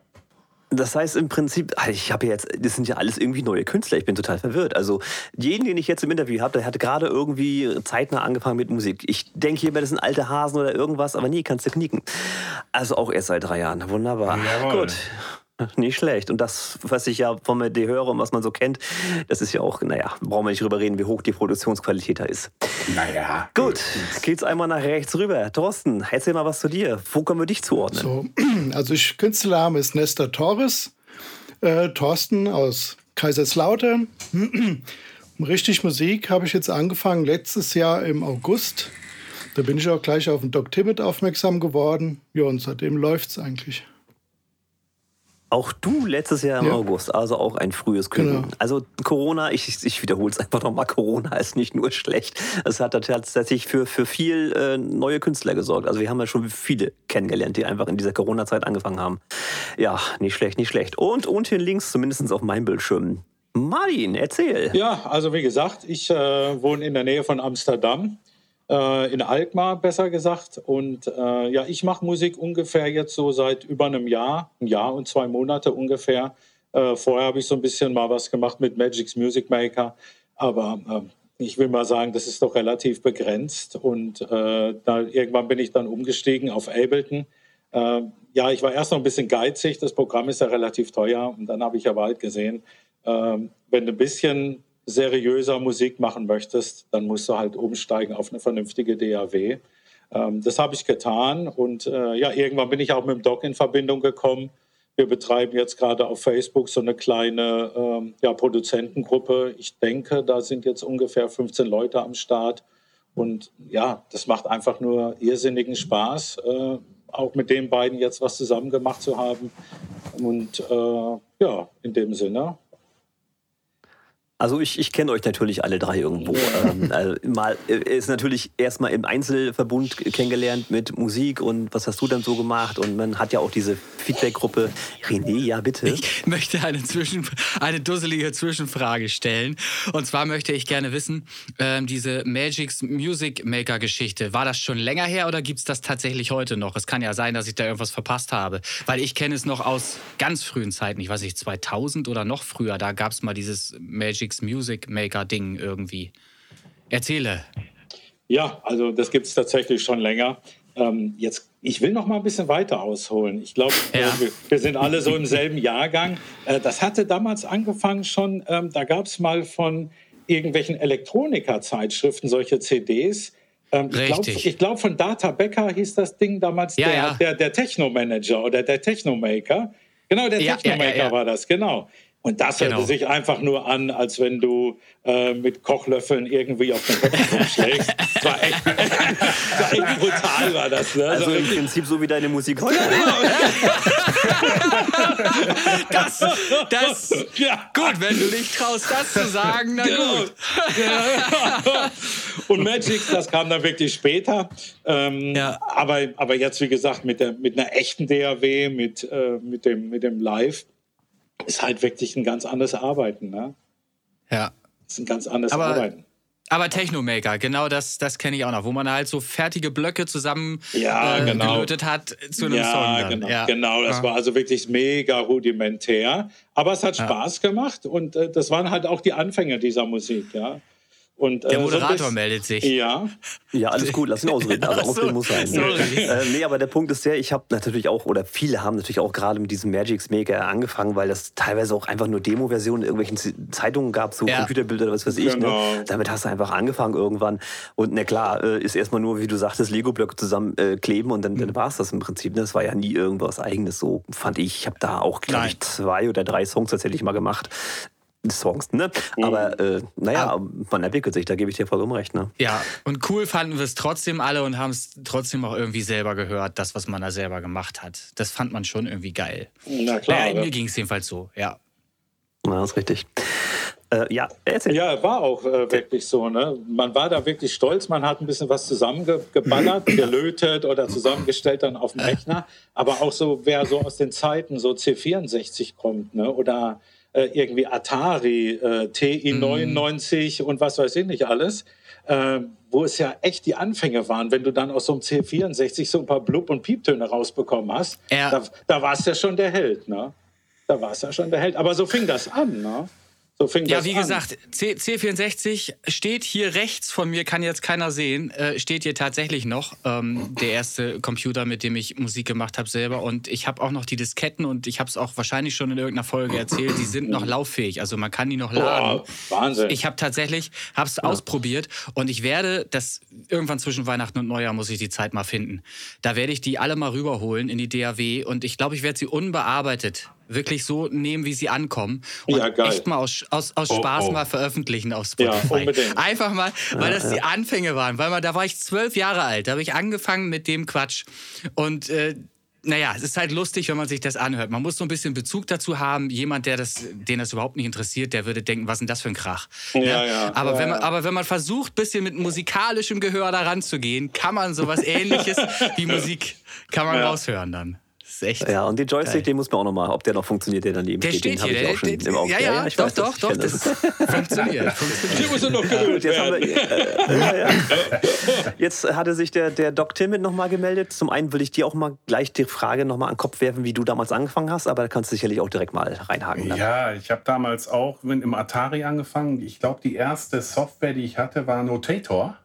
das heißt im Prinzip, ah, ich habe jetzt, das sind ja alles irgendwie neue Künstler. Ich bin total verwirrt. Also jeden, den ich jetzt im Interview habe, der hat gerade irgendwie zeitnah angefangen mit Musik. Ich denke hier, das sind alte Hasen oder irgendwas, aber nie kannst du knicken. Also auch erst seit drei Jahren. Wunderbar. Jawohl. Gut. Nicht schlecht. Und das, was ich ja von mir höre und was man so kennt, das ist ja auch, naja, brauchen wir nicht drüber reden, wie hoch die Produktionsqualität da ist. Naja. Gut, geht's einmal nach rechts rüber. Thorsten, erzähl mal was zu dir. Wo können wir dich zuordnen? So, *clears throat* also ich, Künstlername ist Nestor Torres. Äh, Thorsten aus Kaiserslautern. *clears throat* Richtig Musik habe ich jetzt angefangen letztes Jahr im August. Da bin ich auch gleich auf den Doc Timmett aufmerksam geworden. Ja, und seitdem läuft's eigentlich. Auch du letztes Jahr im ja. August, also auch ein frühes Küken. Genau. Also Corona, ich, ich wiederhole es einfach nochmal, Corona ist nicht nur schlecht. Es hat tatsächlich für, für viel äh, neue Künstler gesorgt. Also wir haben ja schon viele kennengelernt, die einfach in dieser Corona-Zeit angefangen haben. Ja, nicht schlecht, nicht schlecht. Und unten links, zumindest auf meinem Bildschirm, Martin, erzähl. Ja, also wie gesagt, ich äh, wohne in der Nähe von Amsterdam äh, in Alkmaar besser gesagt. Und äh, ja, ich mache Musik ungefähr jetzt so seit über einem Jahr, ein Jahr und zwei Monate ungefähr. Äh, vorher habe ich so ein bisschen mal was gemacht mit Magic's Music Maker, aber ähm, ich will mal sagen, das ist doch relativ begrenzt. Und äh, da, irgendwann bin ich dann umgestiegen auf Ableton. Äh, ja, ich war erst noch ein bisschen geizig. Das Programm ist ja relativ teuer. Und dann habe ich aber halt gesehen, äh, wenn du ein bisschen seriöser Musik machen möchtest, dann musst du halt umsteigen auf eine vernünftige DAW. Ähm, das habe ich getan und äh, ja, irgendwann bin ich auch mit dem Doc in Verbindung gekommen. Wir betreiben jetzt gerade auf Facebook so eine kleine ähm, ja, Produzentengruppe. Ich denke, da sind jetzt ungefähr 15 Leute am Start. Und ja, das macht einfach nur irrsinnigen Spaß, äh, auch mit den beiden jetzt was zusammen gemacht zu haben. Und äh, ja, in dem Sinne also ich, ich kenne euch natürlich alle drei irgendwo. ähm, *laughs* also mal äh, ist natürlich erstmal im Einzelverbund kennengelernt mit Musik und was hast du dann so gemacht? Und man hat ja auch diese Feedback-Gruppe. René, ja bitte. Ich möchte eine, Zwischen, eine dusselige Zwischenfrage stellen. Und zwar möchte ich gerne wissen, ähm, diese Magic's Music Maker Geschichte, war das schon länger her oder gibt es das tatsächlich heute noch? Es kann ja sein, dass ich da irgendwas verpasst habe. Weil ich kenne es noch aus ganz frühen Zeiten, ich weiß nicht, 2000 oder noch früher, da gab es mal dieses Magic Magic's Music Maker Ding irgendwie. Erzähle. Ja, also das gibt es tatsächlich schon länger. ähm, jetzt, ich will noch mal ein bisschen weiter ausholen. Ich glaube, ja. wir, wir, sind alle so im selben Jahrgang. Äh, das hatte damals angefangen schon, ähm, da gab es mal von irgendwelchen Elektroniker-Zeitschriften solche CDs. Ähm, ich glaube, glaub, von Data Becker hieß das Ding damals ja, der, ja. der, der Technomanager oder der Technomaker. Genau, der Technomaker war das, genau. Und das genau. hörte sich einfach nur an, als wenn du äh, mit Kochlöffeln irgendwie auf den Kopf schlägst. das *laughs* war echt, war echt brutal, war das. Ne? Also im Prinzip so wie deine Musik heute. das, das, ja. gut, wenn du dich traust, das zu sagen, na genau. gut. Und Magic, das kam dann wirklich später. Ähm, ja. aber, aber jetzt, wie gesagt, mit, der, mit einer echten DAW, mit, äh, mit, dem, mit dem Live ist halt wirklich ein ganz anderes Arbeiten. Ne? Ja. ist ein ganz anderes aber, Arbeiten. Aber Technomaker, genau das, das kenne ich auch noch, wo man halt so fertige Blöcke zusammen ja, äh, genau. gelötet hat zu einem ja, Song. Dann. Genau, ja, genau. Das ja. war also wirklich mega rudimentär. Aber es hat Spaß gemacht und äh, das waren halt auch die Anfänge dieser Musik, ja. Und, äh, der Moderator so meldet sich. Ja. Ja, alles gut, lass ihn ausreden. Also *laughs* so, ausreden muss sein. Äh, nee, aber der Punkt ist der, ich habe natürlich auch, oder viele haben natürlich auch gerade mit diesem Magix Maker angefangen, weil das teilweise auch einfach nur Demo-Versionen in irgendwelchen Zeitungen gab, so ja. Computerbilder oder was weiß ich. Ne? Genau. Ne? Damit hast du einfach angefangen irgendwann. Und na klar, äh, ist erstmal nur, wie du sagtest, Lego-Blöcke zusammenkleben äh, und dann, mhm. dann war es das im Prinzip. Ne? Das war ja nie irgendwas Eigenes, so fand ich. Ich habe da auch, glaube ich, zwei oder drei Songs tatsächlich mal gemacht. Songs, ne? Mhm. Aber äh, naja, ah. man entwickelt sich, da gebe ich dir vollkommen recht, ne? Ja, und cool fanden wir es trotzdem alle und haben es trotzdem auch irgendwie selber gehört, das, was man da selber gemacht hat. Das fand man schon irgendwie geil. Na klar. Naja, mir ging es jedenfalls so, ja. Na, das ist richtig. Äh, ja, erzähl. Ja, war auch äh, wirklich so. Ne? Man war da wirklich stolz. Man hat ein bisschen was zusammengeballert, *clears throat* gelötet oder zusammengestellt dann auf dem Rechner. Aber auch so, wer so aus den Zeiten so C64 kommt ne? oder irgendwie Atari, äh, TI-99 mm. und was weiß ich nicht alles, äh, wo es ja echt die Anfänge waren, wenn du dann aus so einem C64 so ein paar Blub- und Pieptöne rausbekommen hast, ja. da, da war es ja schon der Held, ne? Da war es ja schon der Held. Aber so fing das an, ne? So fing ja, das wie an. gesagt, C C64 steht hier rechts von mir, kann jetzt keiner sehen, äh, steht hier tatsächlich noch. Ähm, der erste Computer, mit dem ich Musik gemacht habe selber. Und ich habe auch noch die Disketten und ich habe es auch wahrscheinlich schon in irgendeiner Folge erzählt, die sind noch lauffähig. Also man kann die noch laden. Oh, Wahnsinn. Ich habe tatsächlich, habe es ja. ausprobiert und ich werde, das irgendwann zwischen Weihnachten und Neujahr muss ich die Zeit mal finden. Da werde ich die alle mal rüberholen in die DAW und ich glaube, ich werde sie unbearbeitet wirklich so nehmen, wie sie ankommen. Und ja, geil. echt mal aus, aus, aus oh, Spaß oh. mal veröffentlichen auf Spotify. Ja, unbedingt. Einfach mal, weil das die Anfänge waren. Weil man, da war ich zwölf Jahre alt. Da habe ich angefangen mit dem Quatsch. Und äh, naja, es ist halt lustig, wenn man sich das anhört. Man muss so ein bisschen Bezug dazu haben. Jemand, der das, den das überhaupt nicht interessiert, der würde denken, was ist denn das für ein Krach? Ja, ja. ja aber, ja, wenn man, aber wenn man versucht, ein bisschen mit musikalischem Gehör da ranzugehen, kann man sowas *laughs* ähnliches wie Musik, kann man raushören dann ist echt. Ja, und den Joystick, geil. den muss man auch nochmal, ob der noch funktioniert, der daneben der steht. steht hier, der, der, der, ja, ja, ja, doch, weiß, doch, doch, das, das *laughs* funktioniert. *laughs* funktioniert. Hier muss er noch gewöhnt werden. Wir, äh, ja, Jetzt hatte sich der, der Doc Timid nochmal gemeldet. Zum einen will ich dir auch mal gleich die Frage nochmal an den Kopf werfen, wie du damals angefangen hast, aber da kannst du sicherlich auch direkt mal reinhaken. Dann. Ja, ich habe damals auch im Atari angefangen. Ich glaube, die erste Software, die ich hatte, war Notator.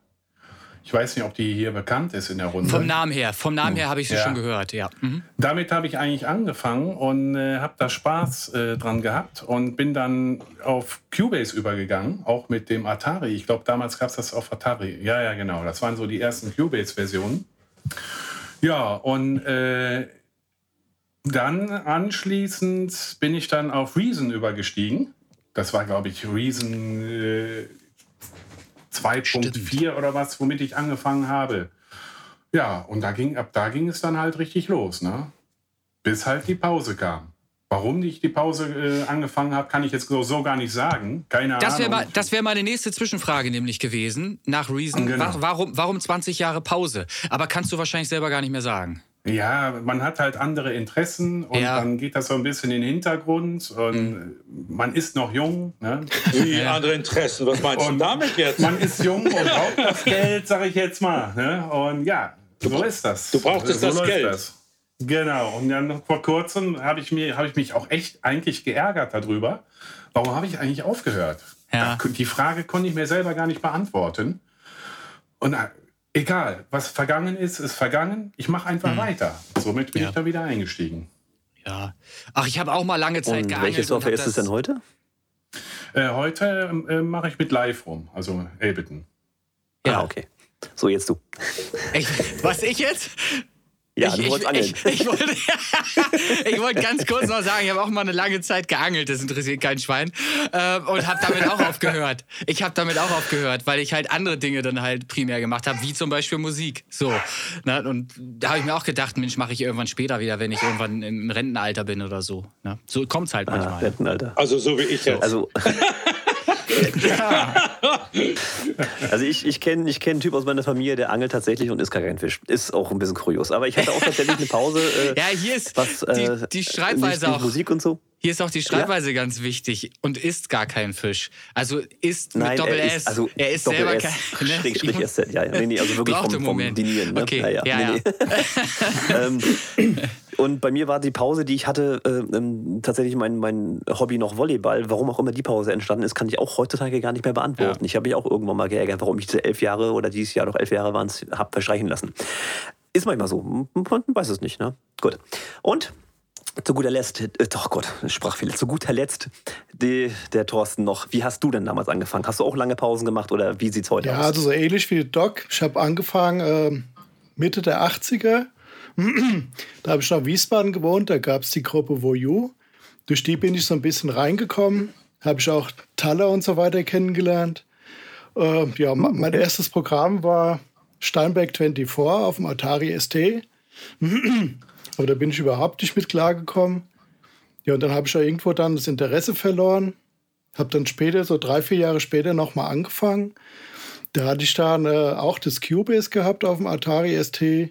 Ich weiß nicht, ob die hier bekannt ist in der Runde. Vom Namen her, vom Namen her habe ich sie ja. schon gehört, ja. Mhm. Damit habe ich eigentlich angefangen und äh, habe da Spaß äh, dran gehabt und bin dann auf Cubase übergegangen, auch mit dem Atari. Ich glaube, damals gab es das auf Atari. Ja, ja, genau. Das waren so die ersten Cubase-Versionen. Ja, und äh, dann anschließend bin ich dann auf Reason übergestiegen. Das war, glaube ich, Reason äh, 2.4 oder was, womit ich angefangen habe. Ja, und da ging, ab da ging es dann halt richtig los, ne? Bis halt die Pause kam. Warum ich die Pause äh, angefangen habe, kann ich jetzt so, so, gar nicht sagen. Keine das Ahnung. Mal, das wäre meine nächste Zwischenfrage nämlich gewesen, nach Reason. Genau. Warum, warum 20 Jahre Pause? Aber kannst du wahrscheinlich selber gar nicht mehr sagen. Ja, man hat halt andere Interessen und ja. dann geht das so ein bisschen in den Hintergrund und mhm. man ist noch jung. Ne? *laughs* Wie andere Interessen? Was meinst und du damit jetzt? Man ist jung und braucht das Geld, sag ich jetzt mal. Ne? Und ja, du, so ist das. Du brauchtest so das Geld. Das. Genau. Und dann vor kurzem habe ich, hab ich mich auch echt eigentlich geärgert darüber. Warum habe ich eigentlich aufgehört? Ja. Die Frage konnte ich mir selber gar nicht beantworten. Und egal, was vergangen ist, ist vergangen. Ich mache einfach mhm. weiter. Somit bin ja. ich da wieder eingestiegen. Ja. Ach, ich habe auch mal lange Zeit und geangelt. Welche Software ist es denn heute? Äh, heute äh, mache ich mit Live rum, also Ableton. Ja, ah, okay. So, jetzt du. Ich, was, ich jetzt? Ja, ich, du wolltest angeln. Ich, ich, wollte, *laughs* ich wollte ganz kurz noch sagen, ich habe auch mal eine lange Zeit geangelt, das interessiert kein Schwein. Äh, und habe damit auch aufgehört. Ich habe damit auch aufgehört, weil ich halt andere Dinge dann halt primär gemacht habe, wie zum Beispiel Musik. So. Ne? Und da habe ich mir auch gedacht, Mensch, mache ich irgendwann später wieder, wenn ich irgendwann im Rentenalter bin oder so. Ne? So kommt es halt ah, manchmal. Rentenalter. Also so wie ich jetzt. Also. *laughs* *laughs* Also ich, ich kenne ich kenn einen Typ aus meiner Familie, der angelt tatsächlich und isst gar keinen Fisch. Ist auch ein bisschen kurios. Aber ich hatte auch tatsächlich eine Pause. Äh, ja, hier ist was, äh, die, die Schreibweise auch. Musik und so. Hier ist auch die Schreibweise ja? ganz wichtig und isst gar keinen Fisch. Also isst Nein, mit Doppel S. Ist, also er isst selber kein *laughs* ne? Schräg, Strich S. Ja, ja. Nee, nee, also wirklich vom, vom Dinieren. Ne? Okay, ja, ja. ja, nee, ja. *laughs* ähm, und bei mir war die Pause, die ich hatte, äh, ähm, tatsächlich mein, mein Hobby noch Volleyball. Warum auch immer die Pause entstanden ist, kann ich auch heutzutage gar nicht mehr beantworten. Ich habe mich auch irgendwann mal geärgert, warum ich diese elf Jahre oder dieses Jahr noch elf Jahre waren, habe verstreichen lassen. Ist manchmal so. Man weiß es nicht. Ne? Gut. Und zu guter Letzt, äh, oh Gott, Sprachfehler, zu guter Letzt, die, der Thorsten noch. Wie hast du denn damals angefangen? Hast du auch lange Pausen gemacht oder wie sieht es heute ja, aus? Ja, also so ähnlich wie Doc. Ich habe angefangen äh, Mitte der 80er. da habe ich noch in Wiesbaden gewohnt, da gab es die Gruppe Voyou. Durch die bin ich so ein bisschen reingekommen. Habe ich auch Taller und so weiter kennengelernt. Äh, ja, mein erstes Programm war Steinberg 24 auf dem Atari ST. Aber da bin ich überhaupt nicht mit klargekommen. Ja, und dann habe ich ja irgendwo dann das Interesse verloren. Habe dann später, so drei, vier Jahre später, nochmal angefangen. Da hatte ich dann äh, auch das Cubase gehabt auf dem Atari ST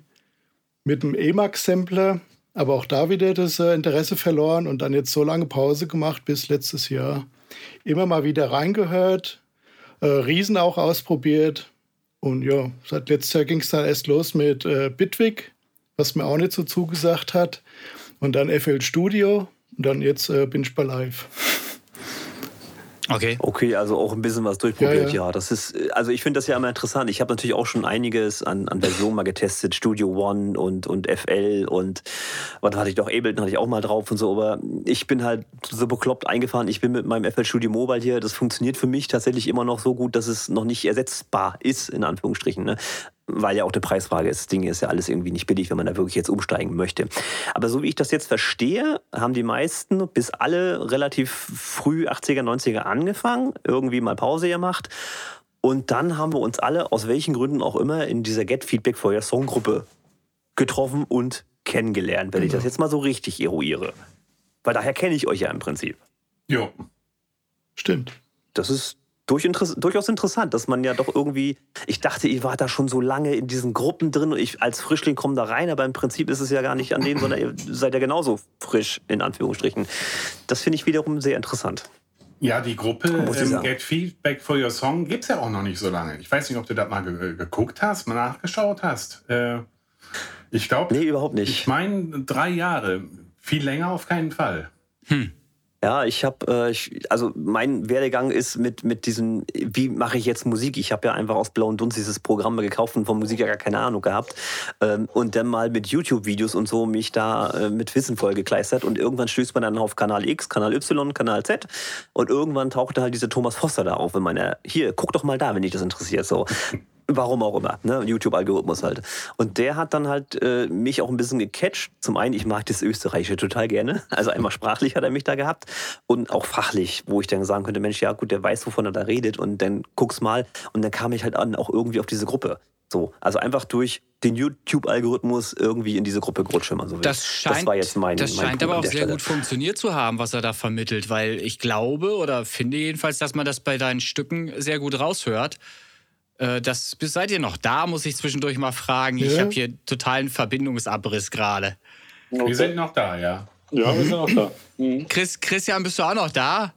mit einem Emacs-Sampler. Aber auch da wieder das äh, Interesse verloren und dann jetzt so lange Pause gemacht bis letztes Jahr. Immer mal wieder reingehört, äh, Riesen auch ausprobiert. Und ja, seit letztes Jahr ging es dann erst los mit äh, Bitwig was mir auch nicht so zugesagt hat. Und dann FL Studio und dann jetzt äh, bin ich bei Live. Okay. Okay, also auch ein bisschen was durchprobiert, ja. ja. ja das ist, also ich finde das ja immer interessant. Ich habe natürlich auch schon einiges an, an Versionen mal getestet, Studio One und, und FL und was hatte ich doch, Ableton hatte ich auch mal drauf und so, aber ich bin halt so bekloppt eingefahren. Ich bin mit meinem FL Studio Mobile hier, das funktioniert für mich tatsächlich immer noch so gut, dass es noch nicht ersetzbar ist, in Anführungsstrichen. Ne? Weil ja auch eine Preisfrage ist. Das Ding ist ja alles irgendwie nicht billig, wenn man da wirklich jetzt umsteigen möchte. Aber so wie ich das jetzt verstehe, haben die meisten bis alle relativ früh 80er, 90er angefangen, irgendwie mal Pause gemacht. Und dann haben wir uns alle, aus welchen Gründen auch immer, in dieser Get Feedback for Your Song Gruppe getroffen und kennengelernt, wenn ich das jetzt mal so richtig eruiere. Weil daher kenne ich euch ja im Prinzip. Ja. Stimmt. Das ist durch, durchaus interessant, dass man ja doch irgendwie, ich dachte, ihr wart da schon so lange in diesen Gruppen drin und ich als Frischling komme da rein, aber im Prinzip ist es ja gar nicht an dem, sondern ihr seid ja genauso frisch, in Anführungsstrichen. Das finde ich wiederum sehr interessant. Ja, die Gruppe ähm, Get Feedback for Your Song gibt es ja auch noch nicht so lange. Ich weiß nicht, ob du da mal ge geguckt hast, mal nachgeschaut hast. Äh, ich glaube. Nee, überhaupt nicht. Ich meine, drei Jahre. Viel länger auf keinen Fall. Hm. Ja, ich habe, äh, also mein Werdegang ist mit, mit diesem, wie mache ich jetzt Musik? Ich habe ja einfach aus blauen Dunst dieses Programm gekauft und von Musik ja gar keine Ahnung gehabt. Ähm, und dann mal mit YouTube-Videos und so mich da äh, mit Wissen vollgekleistert. Und irgendwann stößt man dann auf Kanal X, Kanal Y, Kanal Z. Und irgendwann tauchte halt dieser Thomas Foster da auf, wenn man, hier, guck doch mal da, wenn dich das interessiert. So. Warum auch immer, ne? YouTube-Algorithmus halt. Und der hat dann halt äh, mich auch ein bisschen gecatcht. Zum einen, ich mag das Österreichische total gerne. *laughs* Also einmal sprachlich hat er mich da gehabt und auch fachlich, wo ich dann sagen könnte, Mensch, ja gut, der weiß, wovon er da redet und dann guck's mal. Und dann kam ich halt an, auch irgendwie auf diese Gruppe. So, also einfach durch den YouTube-Algorithmus irgendwie in diese Gruppe gerutscht, wenn man so will. Das, scheint, das war jetzt mein Das mein scheint Punkt aber auch sehr Stelle. gut funktioniert zu haben, was er da vermittelt, weil ich glaube oder finde jedenfalls, dass man das bei deinen Stücken sehr gut raushört. Äh, das, seid ihr noch da, muss ich zwischendurch mal fragen. Ja. Ich habe hier totalen Verbindungsabriss gerade. Okay. Wir sind noch da, ja. Ja, wir sind noch da. Mhm. Chris, Christian, bist du auch noch da?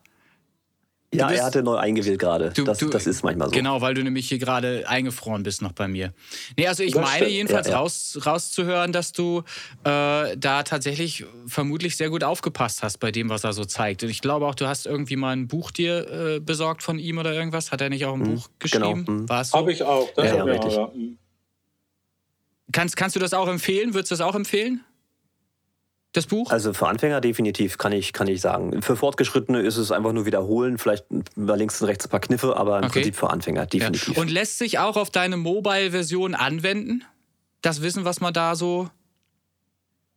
Ja, bist, er hatte neu eingewählt gerade. Das, das, ist manchmal so. Genau, weil du nämlich hier gerade eingefroren bist noch bei mir. Nee, also ich das meine stimmt. jedenfalls ja, ja. Raus, rauszuhören, dass du äh, da tatsächlich vermutlich sehr gut aufgepasst hast bei dem, was er so zeigt. Und ich glaube auch, du hast irgendwie mal ein Buch dir äh, besorgt von ihm oder irgendwas. Hat er nicht auch ein mhm, Buch genau, geschrieben? Genau. Mhm. So? Habe ich auch. Das ja, ja, richtig. Ja. Mhm. Kannst, kannst du das auch empfehlen? Würdest du das auch empfehlen? Das Buch? Also für Anfänger definitiv, kann ich, kann ich sagen. Für Fortgeschrittene ist es einfach nur wiederholen, vielleicht über links und rechts ein paar Kniffe, aber im okay. Prinzip für Anfänger definitiv. Ja. Und lässt sich auch auf deine Mobile-Version anwenden? Das Wissen, was man da so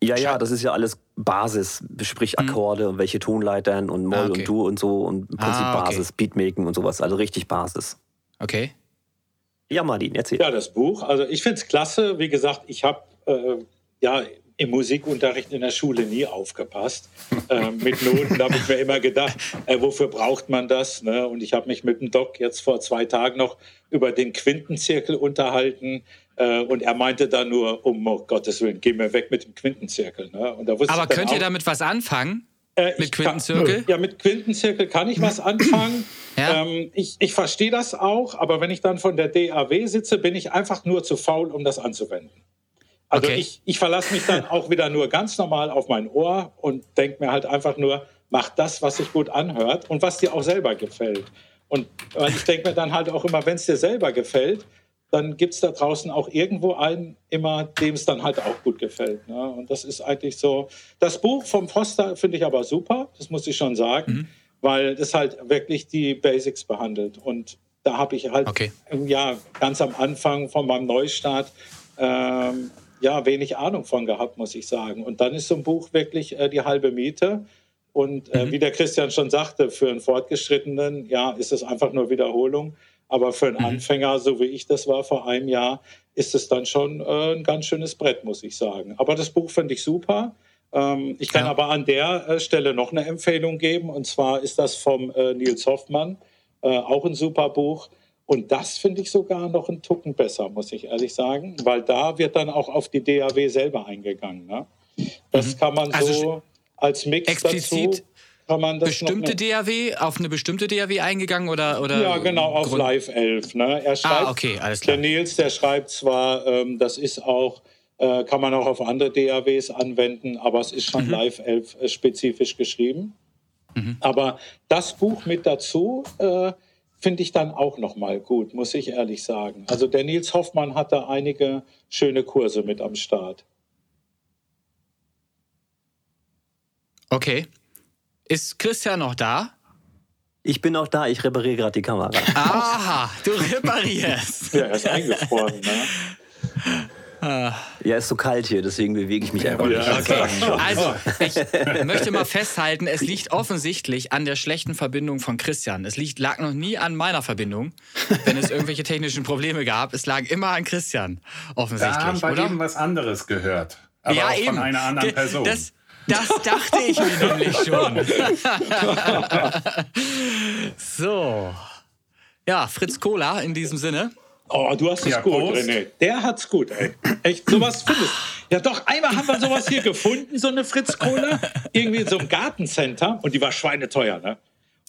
ja, ja, das ist ja alles Basis, sprich hm. Akkorde hm. und welche Tonleitern und Moll ah, okay. und Du und so und im Prinzip ah, okay. Basis, Beatmaking und sowas, also richtig Basis. Okay. Ja, Martin, erzähl. Ja, das Buch, also ich finde es klasse. Wie gesagt, ich habe äh, ja im Musikunterricht in der Schule nie aufgepasst. äh, mit Noten habe ich mir immer gedacht, äh, wofür braucht man das? Ne? Und ich habe mich mit dem Doc jetzt vor zwei Tagen noch über den Quintenzirkel unterhalten. Äh, und er meinte dann nur, um oh Gottes Willen, geh mir weg mit dem Quintenzirkel. Ne? Aber könnt ihr damit was anfangen? Äh, mit Quintenzirkel? Kann, ja, mit Quintenzirkel kann ich was *clears throat* anfangen. ja? ähm, ich ich verstehe das auch, aber wenn ich dann von der DAW sitze, bin ich einfach nur zu faul, um das anzuwenden. Also okay. ich, ich verlasse mich dann auch wieder nur ganz normal auf mein Ohr und denke mir halt einfach nur, mach das, was sich gut anhört und was dir auch selber gefällt. Und ich denke mir dann halt auch immer, wenn es dir selber gefällt, dann gibt es da draußen auch irgendwo einen, immer, dem es dann halt auch gut gefällt. Ne? Und das ist eigentlich so. Das Buch vom Foster finde ich aber super, das muss ich schon sagen, mhm. weil das halt wirklich die Basics behandelt. Und da habe ich halt okay. ja, ganz am Anfang von meinem Neustart ähm, ja, wenig Ahnung von gehabt, muss ich sagen. Und dann ist so ein Buch wirklich äh, die halbe Miete. Und äh, mhm. wie der Christian schon sagte, für einen Fortgeschrittenen, ja, ist es einfach nur Wiederholung. Aber für einen mhm. Anfänger, so wie ich das war vor einem Jahr, ist es dann schon äh, ein ganz schönes Brett, muss ich sagen. Aber das Buch finde ich super. Ähm, ich kann ja. aber an der äh, Stelle noch eine Empfehlung geben. Und zwar ist das vom äh, Nils Hoffmann, äh, auch ein super Buch. Und das finde ich sogar noch einen Tucken besser, muss ich ehrlich sagen, weil da wird dann auch auf die DAW selber eingegangen. Ne? Das mhm. kann man also so als Mix explizit dazu kann man das bestimmte DAW auf eine bestimmte DAW eingegangen oder oder ja genau auf Grund Live 11 ne er ah, schreibt ah, okay alles klar der Nils der schreibt zwar ähm, das ist auch äh, kann man auch auf andere DAWs anwenden aber es ist schon mhm. Live 11 äh, spezifisch geschrieben mhm. aber das Buch mit dazu äh, finde ich dann auch noch mal gut, muss ich ehrlich sagen. Also der Nils Hoffmann hat da einige schöne Kurse mit am Start. Okay. Ist Christian noch da? Ich bin auch da, ich repariere gerade die Kamera. Aha, du reparierst. ja, er ist eingefroren, ne? *laughs* Ja, ist so kalt hier, deswegen bewege ich mich einfach nicht. Okay. Also, ich *laughs* möchte mal festhalten, es liegt offensichtlich an der schlechten Verbindung von Christian. Es liegt, lag noch nie an meiner Verbindung, wenn es irgendwelche technischen Probleme gab. Es lag immer an Christian, offensichtlich. Da haben wir oder? eben was anderes gehört. Aber ja, auch eben. von einer anderen Person. Das, das dachte ich mir nämlich schon. *laughs* so. Ja, Fritz Cola in diesem Sinne. Oh, du hast es ja, gut, Prost. René. Der hat's gut, ey. Echt, sowas findest Ja, doch, einmal haben wir sowas hier gefunden, so eine Fritz-Cola. Irgendwie in so einem Gartencenter. Und die war schweineteuer, ne?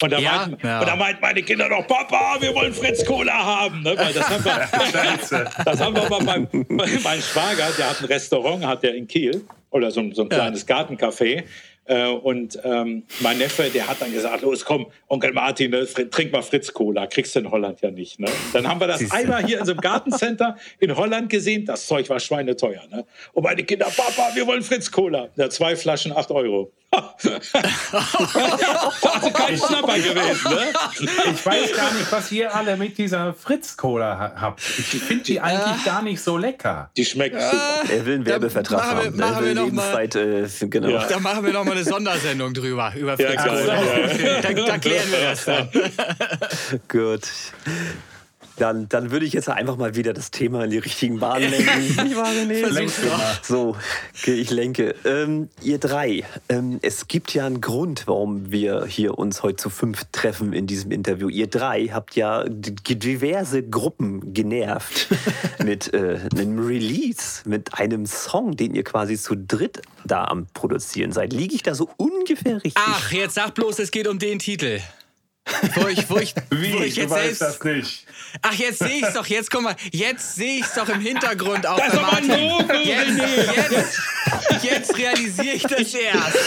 Und da, ja, meinten, ja. und da meinten meine Kinder doch, Papa, wir wollen Fritz Cola haben. Ne? Weil das haben wir, *laughs* das haben wir mal beim, *laughs* mein Schwager, der hat ein Restaurant, hat der in Kiel, oder so, so ein kleines ja. Gartencafé. Äh, und ähm, mein Neffe, der hat dann gesagt, los komm, Onkel Martin, ne, trink mal Fritz Cola, kriegst du in Holland ja nicht. Ne? Dann haben wir das einmal hier in so einem Gartencenter in Holland gesehen, das Zeug war schweineteuer. Ne? Und meine Kinder, Papa, wir wollen Fritz Cola. Ja, zwei Flaschen, acht Euro. Also kein Schnapper gewesen, ne? Ich weiß gar nicht, was ihr alle mit dieser Fritz-Cola habt. Ich finde die eigentlich gar nicht so lecker. Die schmeckt super. Er will einen Werbevertrag machen. Wir, machen wir noch mal, äh, genau. Ja. Da machen wir noch mal eine Sondersendung drüber, über Fritz-Cola. Ja, da, da klären wir das dann. Gut. Dann, dann würde ich jetzt einfach mal wieder das Thema in die richtigen Bahnen lenken. *laughs* ich war René. So, okay, ich lenke. Ähm, ihr drei, ähm, es gibt ja einen Grund, warum wir hier uns heute zu fünf treffen in diesem Interview. Ihr drei habt ja diverse Gruppen genervt *laughs* mit äh, einem Release, mit einem Song, den ihr quasi zu dritt da am Produzieren seid. Liege ich da so ungefähr richtig? Ach, jetzt sag bloß, es geht um den Titel. Wo ich, wo ich, Wie? Wo ich jetzt du weißt das nicht. Ach, jetzt sehe ich es doch. Jetzt guck mal, jetzt sehe ich es doch im Hintergrund auch. Das ist aber ein Logo, jetzt, jetzt, Jetzt realisiere ich das erst.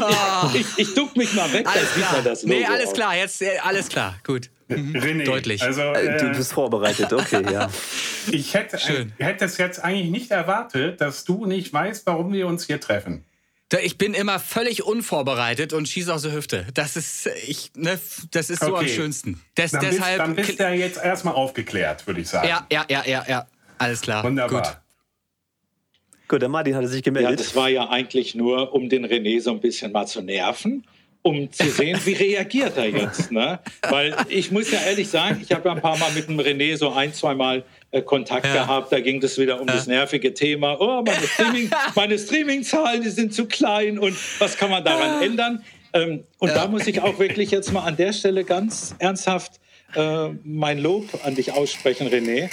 oh. *laughs* Ich, ich duck mich mal weg, alles klar. das Logo Nee, alles klar, jetzt äh, alles klar, gut. Mhm. René, deutlich. Also, äh, du bist vorbereitet, okay, ja. ich hätte, Schön. hätte es jetzt eigentlich nicht erwartet, dass du nicht weißt, warum wir uns hier treffen. Ich bin immer völlig unvorbereitet und schieße aus der Hüfte. Das ist, ich, ne, das ist so okay. am schönsten. Des, dann, deshalb, bist, dann bist du ja jetzt erstmal aufgeklärt, würde ich sagen. Ja, ja, ja, ja, ja. Alles klar. Wunderbar. Gut. Gut, der Martin hatte sich gemeldet. Ja, das war ja eigentlich nur, um den René so ein bisschen mal zu nerven um zu sehen, wie reagiert er jetzt. Ne? Weil ich muss ja ehrlich sagen, ich habe ja ein paar Mal mit dem René so ein, zwei Mal äh, Kontakt ja. gehabt. Da ging es wieder um ja. das nervige Thema. Oh, meine, *laughs* Streaming, meine Streaming-Zahlen, die sind zu klein und was kann man daran ändern? Ähm, und ja. da muss ich auch wirklich jetzt mal an der Stelle ganz ernsthaft äh, mein Lob an dich aussprechen, René.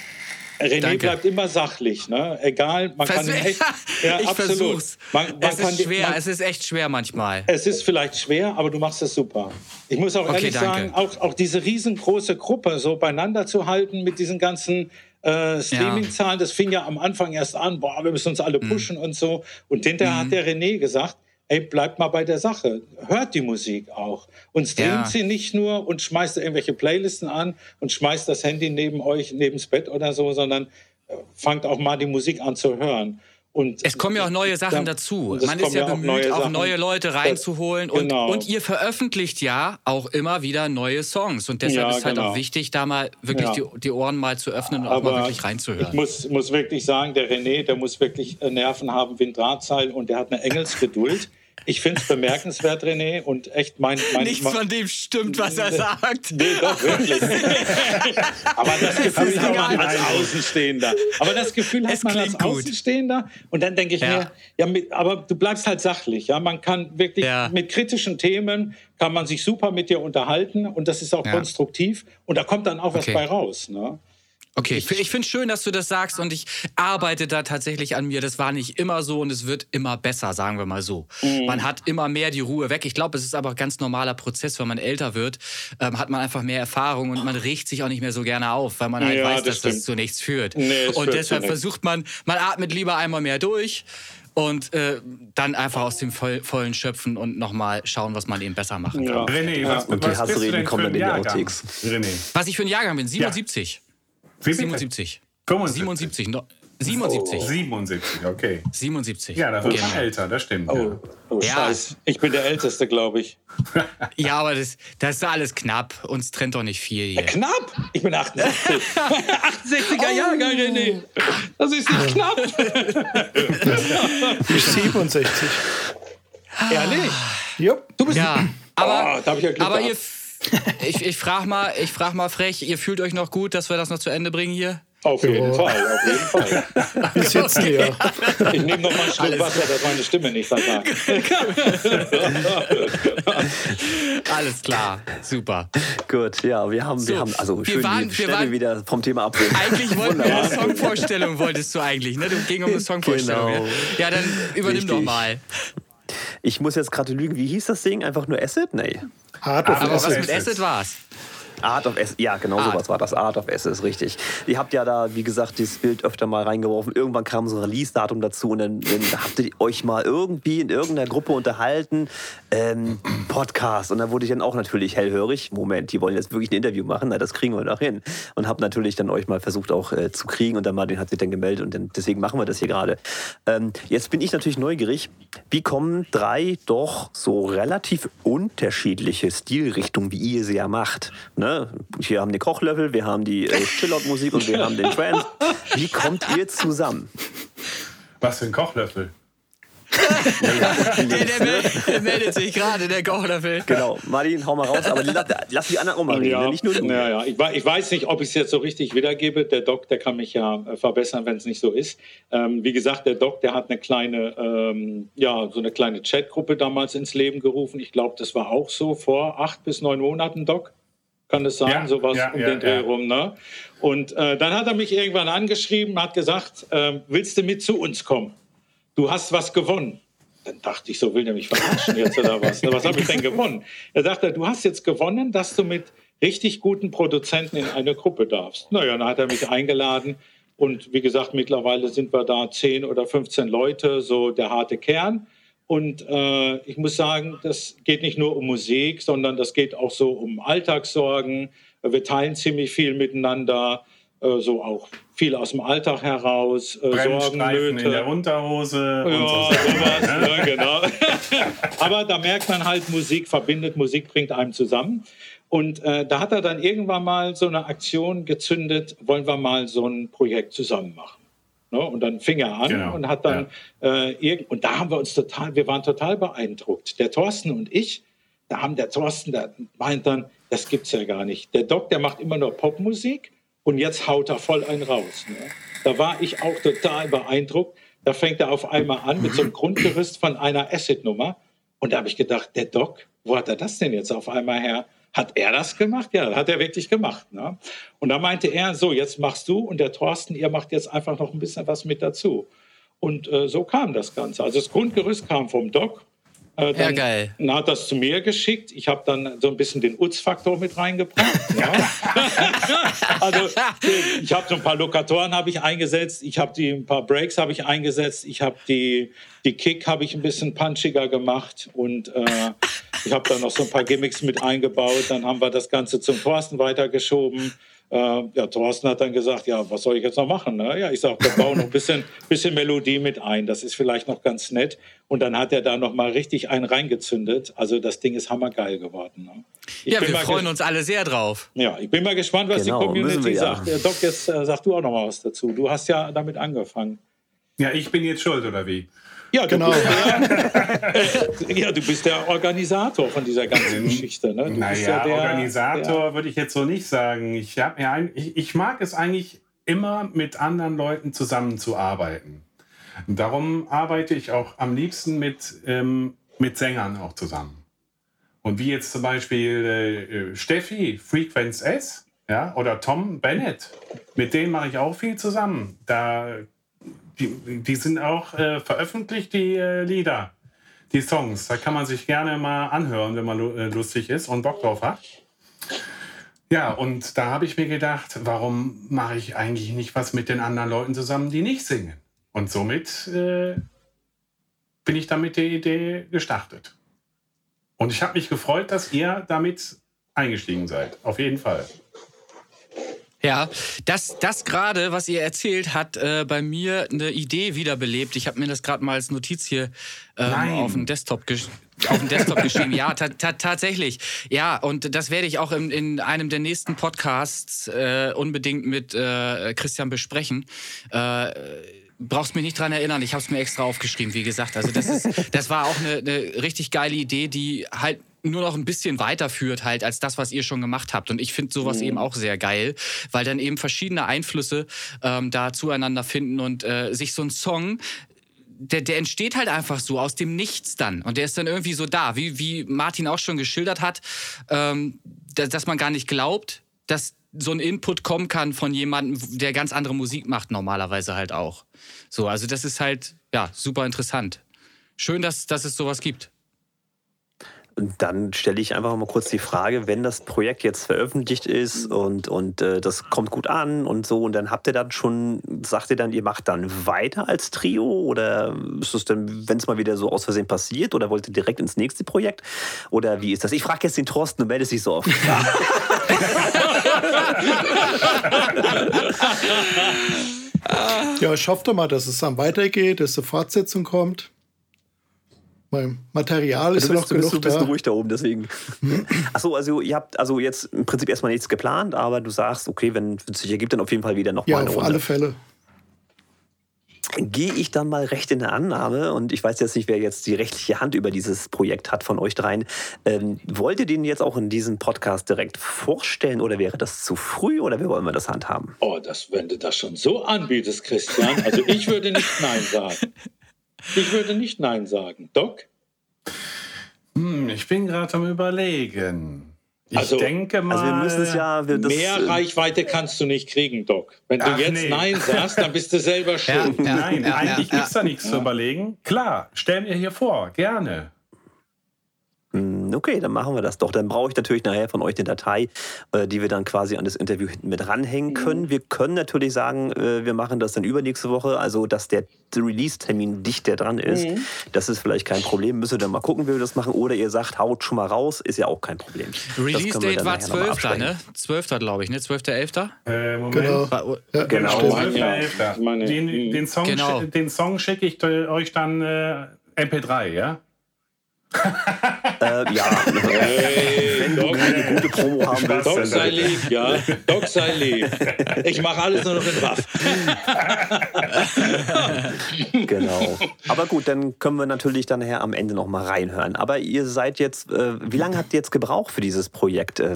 René Danke. bleibt immer sachlich, ne? Egal, man Vers kann echt, ja, *laughs* ich absolut. Versuch's. Man, man es ist schwer, man, es ist echt schwer manchmal. Es ist vielleicht schwer, aber du machst es super. Ich muss auch okay, ehrlich danke. sagen, auch, auch diese riesengroße Gruppe so beieinander zu halten mit diesen ganzen äh, Streaming-Zahlen, das fing ja am Anfang erst an, boah, wir müssen uns alle mhm. pushen mhm. und so. Und hinterher mhm. hat der René gesagt, ey, bleibt mal bei der Sache. Hört die Musik auch. Und streamt ja. sie nicht nur und schmeißt irgendwelche Playlisten an und schmeißt das Handy neben euch, neben das Bett oder so, sondern äh, fangt auch mal die Musik an zu hören. Und es kommen ja auch neue Sachen dann, dazu. Man ist ja, ja bemüht, neue auch neue Leute reinzuholen. Das, genau. und, und, ihr veröffentlicht ja auch immer wieder neue Songs. Und deshalb ja, ist halt genau. auch wichtig, da mal wirklich ja. die, die, Ohren mal zu öffnen und Aber auch mal wirklich reinzuhören. Ich muss, muss wirklich sagen, der René, der muss wirklich äh, Nerven haben wie ein Drahtseil und der hat eine Engelsgeduld. Ich finde es bemerkenswert, René, und echt mein. mein Nichts mein, von dem stimmt, was er sagt. Nee, doch, wirklich. *laughs* aber das Gefühl hat man als Außenstehender. Aber das Gefühl hat man als gut. Außenstehender. Und dann denke ich ja. mir, ja, mit, aber du bleibst halt sachlich. Ja, man kann wirklich ja. mit kritischen Themen kann man sich super mit dir unterhalten und das ist auch ja. konstruktiv und da kommt dann auch was okay. bei raus. Ne? Okay, ich, ich finde es schön, dass du das sagst und ich arbeite da tatsächlich an mir. Das war nicht immer so und es wird immer besser, sagen wir mal so. Mhm. Man hat immer mehr die Ruhe weg. Ich glaube, es ist aber ein ganz normaler Prozess, wenn man älter wird, ähm, hat man einfach mehr Erfahrung und man riecht sich auch nicht mehr so gerne auf, weil man halt ja, weiß, das dass stimmt. das zu nichts führt. Nee, und deshalb versucht man, man atmet lieber einmal mehr durch und äh, dann einfach aus dem voll, vollen schöpfen und nochmal schauen, was man eben besser machen kann. Ja. René, was, und was die Hassreden kommen dann in die Outtakes. René. Was ich für ein Jahrgang bin? 77. Ja. 77. 77. No, 77. Oh. 77, okay. 77. Ja, da wird man älter, das stimmt. Oh, ja. oh Scheiße. Ich bin der Älteste, glaube ich. *laughs* ja, aber das, das ist alles knapp. Uns trennt doch nicht viel hier. knapp? Ich bin 68. 68er *laughs* oh. Jahrgang, René. Das ist nicht knapp. *laughs* ich 67. Ehrlich? Jupp. Du bist ja, aber, oh, ja aber ihr *laughs* ich, ich frage mal, frag mal frech, ihr fühlt euch noch gut, dass wir das noch zu Ende bringen hier? Auf jeden. Fall, auf jeden *laughs* Fall. Wir sitzen hier. Ich nehme noch mal einen Schluck Wasser, dass meine Stimme nicht versagt. *laughs* Alles klar, super. Gut, ja, wir haben, so, wir haben also schön waren, die Stelle waren, wieder vom Thema abwenden. Eigentlich wollten wir eine Songvorstellung, wolltest du eigentlich, ne? Du ging um eine Songvorstellung. Genau. Ja, dann übernimm Richtig. doch mal. Ich muss jetzt gerade lügen, wie hieß das Ding? Einfach nur Acid? Nee. Art of Aber Acid. was mit Acid war's? Art of S, ja, genau Art. sowas war das. Art of S ist richtig. Ihr habt ja da, wie gesagt, dieses Bild öfter mal reingeworfen. Irgendwann kam so ein Release-Datum dazu und dann, dann, habt ihr euch mal irgendwie in irgendeiner Gruppe unterhalten. Ähm, Podcast. Und da wurde ich dann auch natürlich hellhörig. Moment, die wollen jetzt wirklich ein Interview machen. Na, das kriegen wir noch hin. Und hab natürlich dann euch mal versucht auch äh, zu kriegen. Und dann Martin hat sich dann gemeldet und dann, deswegen machen wir das hier gerade. Ähm, jetzt bin ich natürlich neugierig. Wie kommen drei doch so relativ unterschiedliche Stilrichtungen, wie ihr sie ja macht? Ne? Ne? Hier haben die Kochlöffel, wir haben die äh, Chillout-Musik und wir haben den Trance. Wie kommt ihr zusammen? Was für ein Kochlöffel? der, der, der, meldet sich gerade, der Kochlöffel. Genau, Martin, hau mal raus, aber lass, lass die anderen auch mal reden, ja, nicht nur du. Ja, ja. Ich, ich weiß nicht, ob ich es jetzt so richtig wiedergebe. Der Doc, der kann mich ja äh, verbessern, wenn es nicht so ist. Ähm, wie gesagt, der Doc, der hat eine kleine, ähm, ja, so eine kleine Chatgruppe damals ins Leben gerufen. Ich glaube, das war auch so vor acht bis neun Monaten, Doc kann es sein, ja, sowas ja, um ja, den Dreh rum. Ne? Und äh, dann hat er mich irgendwann angeschrieben, hat gesagt, äh, willst du mit zu uns kommen? Du hast was gewonnen. Dann dachte ich, so will der mich verarschen jetzt oder was? was habe ich denn gewonnen? Er sagte, du hast jetzt gewonnen, dass du mit richtig guten Produzenten in eine Gruppe darfst. Naja, dann hat er mich eingeladen Und wie gesagt, mittlerweile sind wir da 10 oder 15 Leute, so der harte Kern. Und äh, ich muss sagen, das geht nicht nur um Musik, sondern das geht auch so um Alltagssorgen. Wir teilen ziemlich viel miteinander, äh, so auch viel aus dem Alltag heraus, äh, Sorgen, Nöte. in der Unterhose. Ja, so sowas, ja, *laughs* genau. *laughs* Aber da merkt man halt, Musik verbindet, Musik bringt einem zusammen. Und äh, da hat er dann irgendwann mal so eine Aktion gezündet, wollen wir mal so ein Projekt zusammen machen. Ne? Und dann fing er an genau. und hat dann ja. äh, und da haben wir uns total, wir waren total beeindruckt. Der Thorsten und ich, da haben der Thorsten, der meint dann, das gibt's ja gar nicht. Der Doc, der macht immer nur Popmusik und jetzt haut er voll einen raus. Ne? Da war ich auch total beeindruckt. Da fängt er auf einmal an mit so einem Grundgerüst von einer Acid-Nummer. Und da habe ich gedacht, der Doc, wo hat er das denn jetzt auf einmal her? Hat er das gemacht? Ja, hat er wirklich gemacht. Ne? Und da meinte er, so, jetzt machst du und der Thorsten, ihr macht jetzt einfach noch ein bisschen was mit dazu. Und äh, so kam das Ganze. Also das Grundgerüst kam vom Doc. Äh, dann, ja, geil. Dann hat das zu mir geschickt. Ich habe dann so ein bisschen den Utz-Faktor mit reingebracht. *laughs* ja. also ich habe so ein paar Lokatoren habe ich eingesetzt. Ich habe die ein paar Breaks habe ich eingesetzt. Ich habe die die Kick habe ich ein bisschen punchiger gemacht und äh, ich habe da noch so ein paar Gimmicks mit eingebaut. Dann haben wir das Ganze zum Thorsten weitergeschoben. Äh, ja, Thorsten hat dann gesagt, ja, was soll ich jetzt noch machen? Ne? Ja, ich sage, wir bauen noch ein bisschen, *laughs* bisschen Melodie mit ein. Das ist vielleicht noch ganz nett. Und dann hat er da noch mal richtig einen reingezündet. Also das Ding ist hammergeil geworden. Ne? Ja, wir freuen uns alle sehr drauf. Ja, ich bin mal gespannt, was genau, die Community wir, sagt. Ja. Doc, jetzt äh, sag du auch noch mal was dazu. Du hast ja damit angefangen. Ja, ich bin jetzt schuld, oder wie? Ja, genau. Der, *laughs* ja, du bist der Organisator von dieser ganzen mhm. Geschichte. Ne? Du naja, ja der, Organisator würde ich jetzt so nicht sagen. Ich, hab ein, ich, ich mag es eigentlich immer mit anderen Leuten zusammenzuarbeiten. Darum arbeite ich auch am liebsten mit, ähm, mit Sängern auch zusammen. Und wie jetzt zum Beispiel äh, Steffi, Frequenz S, ja, oder Tom Bennett, mit denen mache ich auch viel zusammen. Da die, die sind auch äh, veröffentlicht, die äh, Lieder, die Songs. Da kann man sich gerne mal anhören, wenn man äh, lustig ist und Bock drauf hat. Ja, und da habe ich mir gedacht, warum mache ich eigentlich nicht was mit den anderen Leuten zusammen, die nicht singen? Und somit äh, bin ich damit die Idee gestartet. Und ich habe mich gefreut, dass ihr damit eingestiegen seid. Auf jeden Fall. Ja, das, das gerade, was ihr erzählt, hat äh, bei mir eine Idee wiederbelebt. Ich habe mir das gerade mal als Notiz hier ähm, auf dem Desktop auf dem Desktop geschrieben. Ja, ta ta tatsächlich. Ja, und das werde ich auch in, in einem der nächsten Podcasts äh, unbedingt mit äh, Christian besprechen. Äh, brauchst mich nicht dran erinnern, ich habe es mir extra aufgeschrieben, wie gesagt. Also das, ist, *laughs* das war auch eine, eine richtig geile Idee, die halt nur noch ein bisschen weiterführt halt als das, was ihr schon gemacht habt. Und ich finde sowas mhm. eben auch sehr geil, weil dann eben verschiedene Einflüsse ähm, da zueinander finden und äh, sich so ein Song der, der entsteht halt einfach so aus dem Nichts dann. Und der ist dann irgendwie so da, wie, wie Martin auch schon geschildert hat, ähm, dass, dass man gar nicht glaubt, dass so ein Input kommen kann von jemandem, der ganz andere Musik macht, normalerweise halt auch. So, also das ist halt, ja, super interessant. Schön, dass, dass es sowas gibt. Dann stelle ich einfach mal kurz die Frage, wenn das Projekt jetzt veröffentlicht ist und, und äh, das kommt gut an und so, und dann habt ihr dann schon, sagt ihr dann, ihr macht dann weiter als Trio oder ist es dann, wenn es mal wieder so aus Versehen passiert oder wollt ihr direkt ins nächste Projekt? Oder wie ist das? Ich frage jetzt den Thorsten, du meldest dich so oft. *laughs* ja, ich hoffe doch mal, dass es dann weitergeht, dass eine Fortsetzung kommt. Mein Material ist ja noch genug du bist, da. Ruhig da oben, deswegen. Achso, also ihr habt also jetzt im Prinzip erstmal nichts geplant, aber du sagst, okay, wenn es sich ergibt, dann auf jeden Fall wieder noch ja, mal eine auf Runde. alle Fälle. Gehe ich dann mal recht in der Annahme, und ich weiß jetzt nicht, wer jetzt die rechtliche Hand über dieses Projekt hat von euch dreien. Ähm, wollt ihr den jetzt auch in diesem Podcast direkt vorstellen oder wäre das zu früh oder wie wollen wir das handhaben? Oh, das, wenn du das schon so anbietest, Christian, also ich würde nicht Nein sagen. *laughs* Ich würde nicht Nein sagen. Doc? Hm, ich bin gerade am Überlegen. Ich also, denke mal. Also wir müssen es ja, wir, mehr äh, Reichweite kannst du nicht kriegen, Doc. Wenn du jetzt nee. Nein sagst, dann bist du selber schuld. Ja, *laughs* ja, Nein, ja, eigentlich gibt es da nichts zu überlegen. Klar, stell mir hier vor, gerne. Hm, Okay, dann machen wir das doch. Dann brauche ich natürlich nachher von euch eine Datei, äh, die wir dann quasi an das Interview hinten mit ranhängen mhm. können. Wir können natürlich sagen, äh, wir machen das dann übernächste Woche, also dass der Release-Termin dichter dran ist. Mhm. Das ist vielleicht kein Problem. Müssen wir dann mal gucken, wie wir das machen. Oder ihr sagt, haut schon mal raus, ist ja auch kein Problem. Release-Date war 12. ne? 12. glaube ich, ne? 12.11. Äh, Moment. Genau. War, ja, genau. 12.11. Den, den, Song, genau. Song schicke ich euch dann äh, MP3, ja? Äh, ja, hey, wenn du eine gute Promo haben willst. Doc sei lieb, ja. Doc sei lieb. Ich mache alles nur noch in Waff. *laughs* genau. Aber gut, dann können wir natürlich dann nachher am Ende noch mal reinhören. Aber ihr seid jetzt, äh, wie lange habt ihr jetzt gebraucht für dieses Projekt? Äh,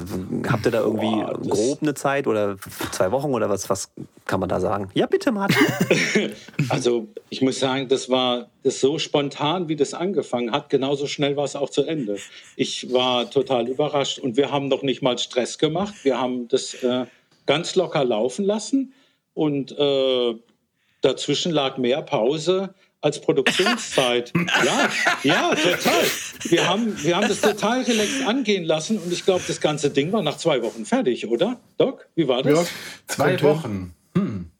habt ihr da irgendwie Boah, grob eine Zeit oder zwei Wochen oder was, was kann man da sagen? Ja, bitte, Martin. *laughs* also, ich muss sagen, das war das so spontan, wie das angefangen hat, genauso schnell war es auch zu Ende. Ich war total überrascht und wir haben noch nicht mal Stress gemacht. Wir haben das äh, ganz locker laufen lassen und äh, dazwischen lag mehr Pause als Produktionszeit. *laughs* ja, ja, total. Wir haben, wir haben das total relaxed angehen lassen und ich glaube, das ganze Ding war nach zwei Wochen fertig, oder? Doc, wie war das? Ja, zwei Wochen. Hm.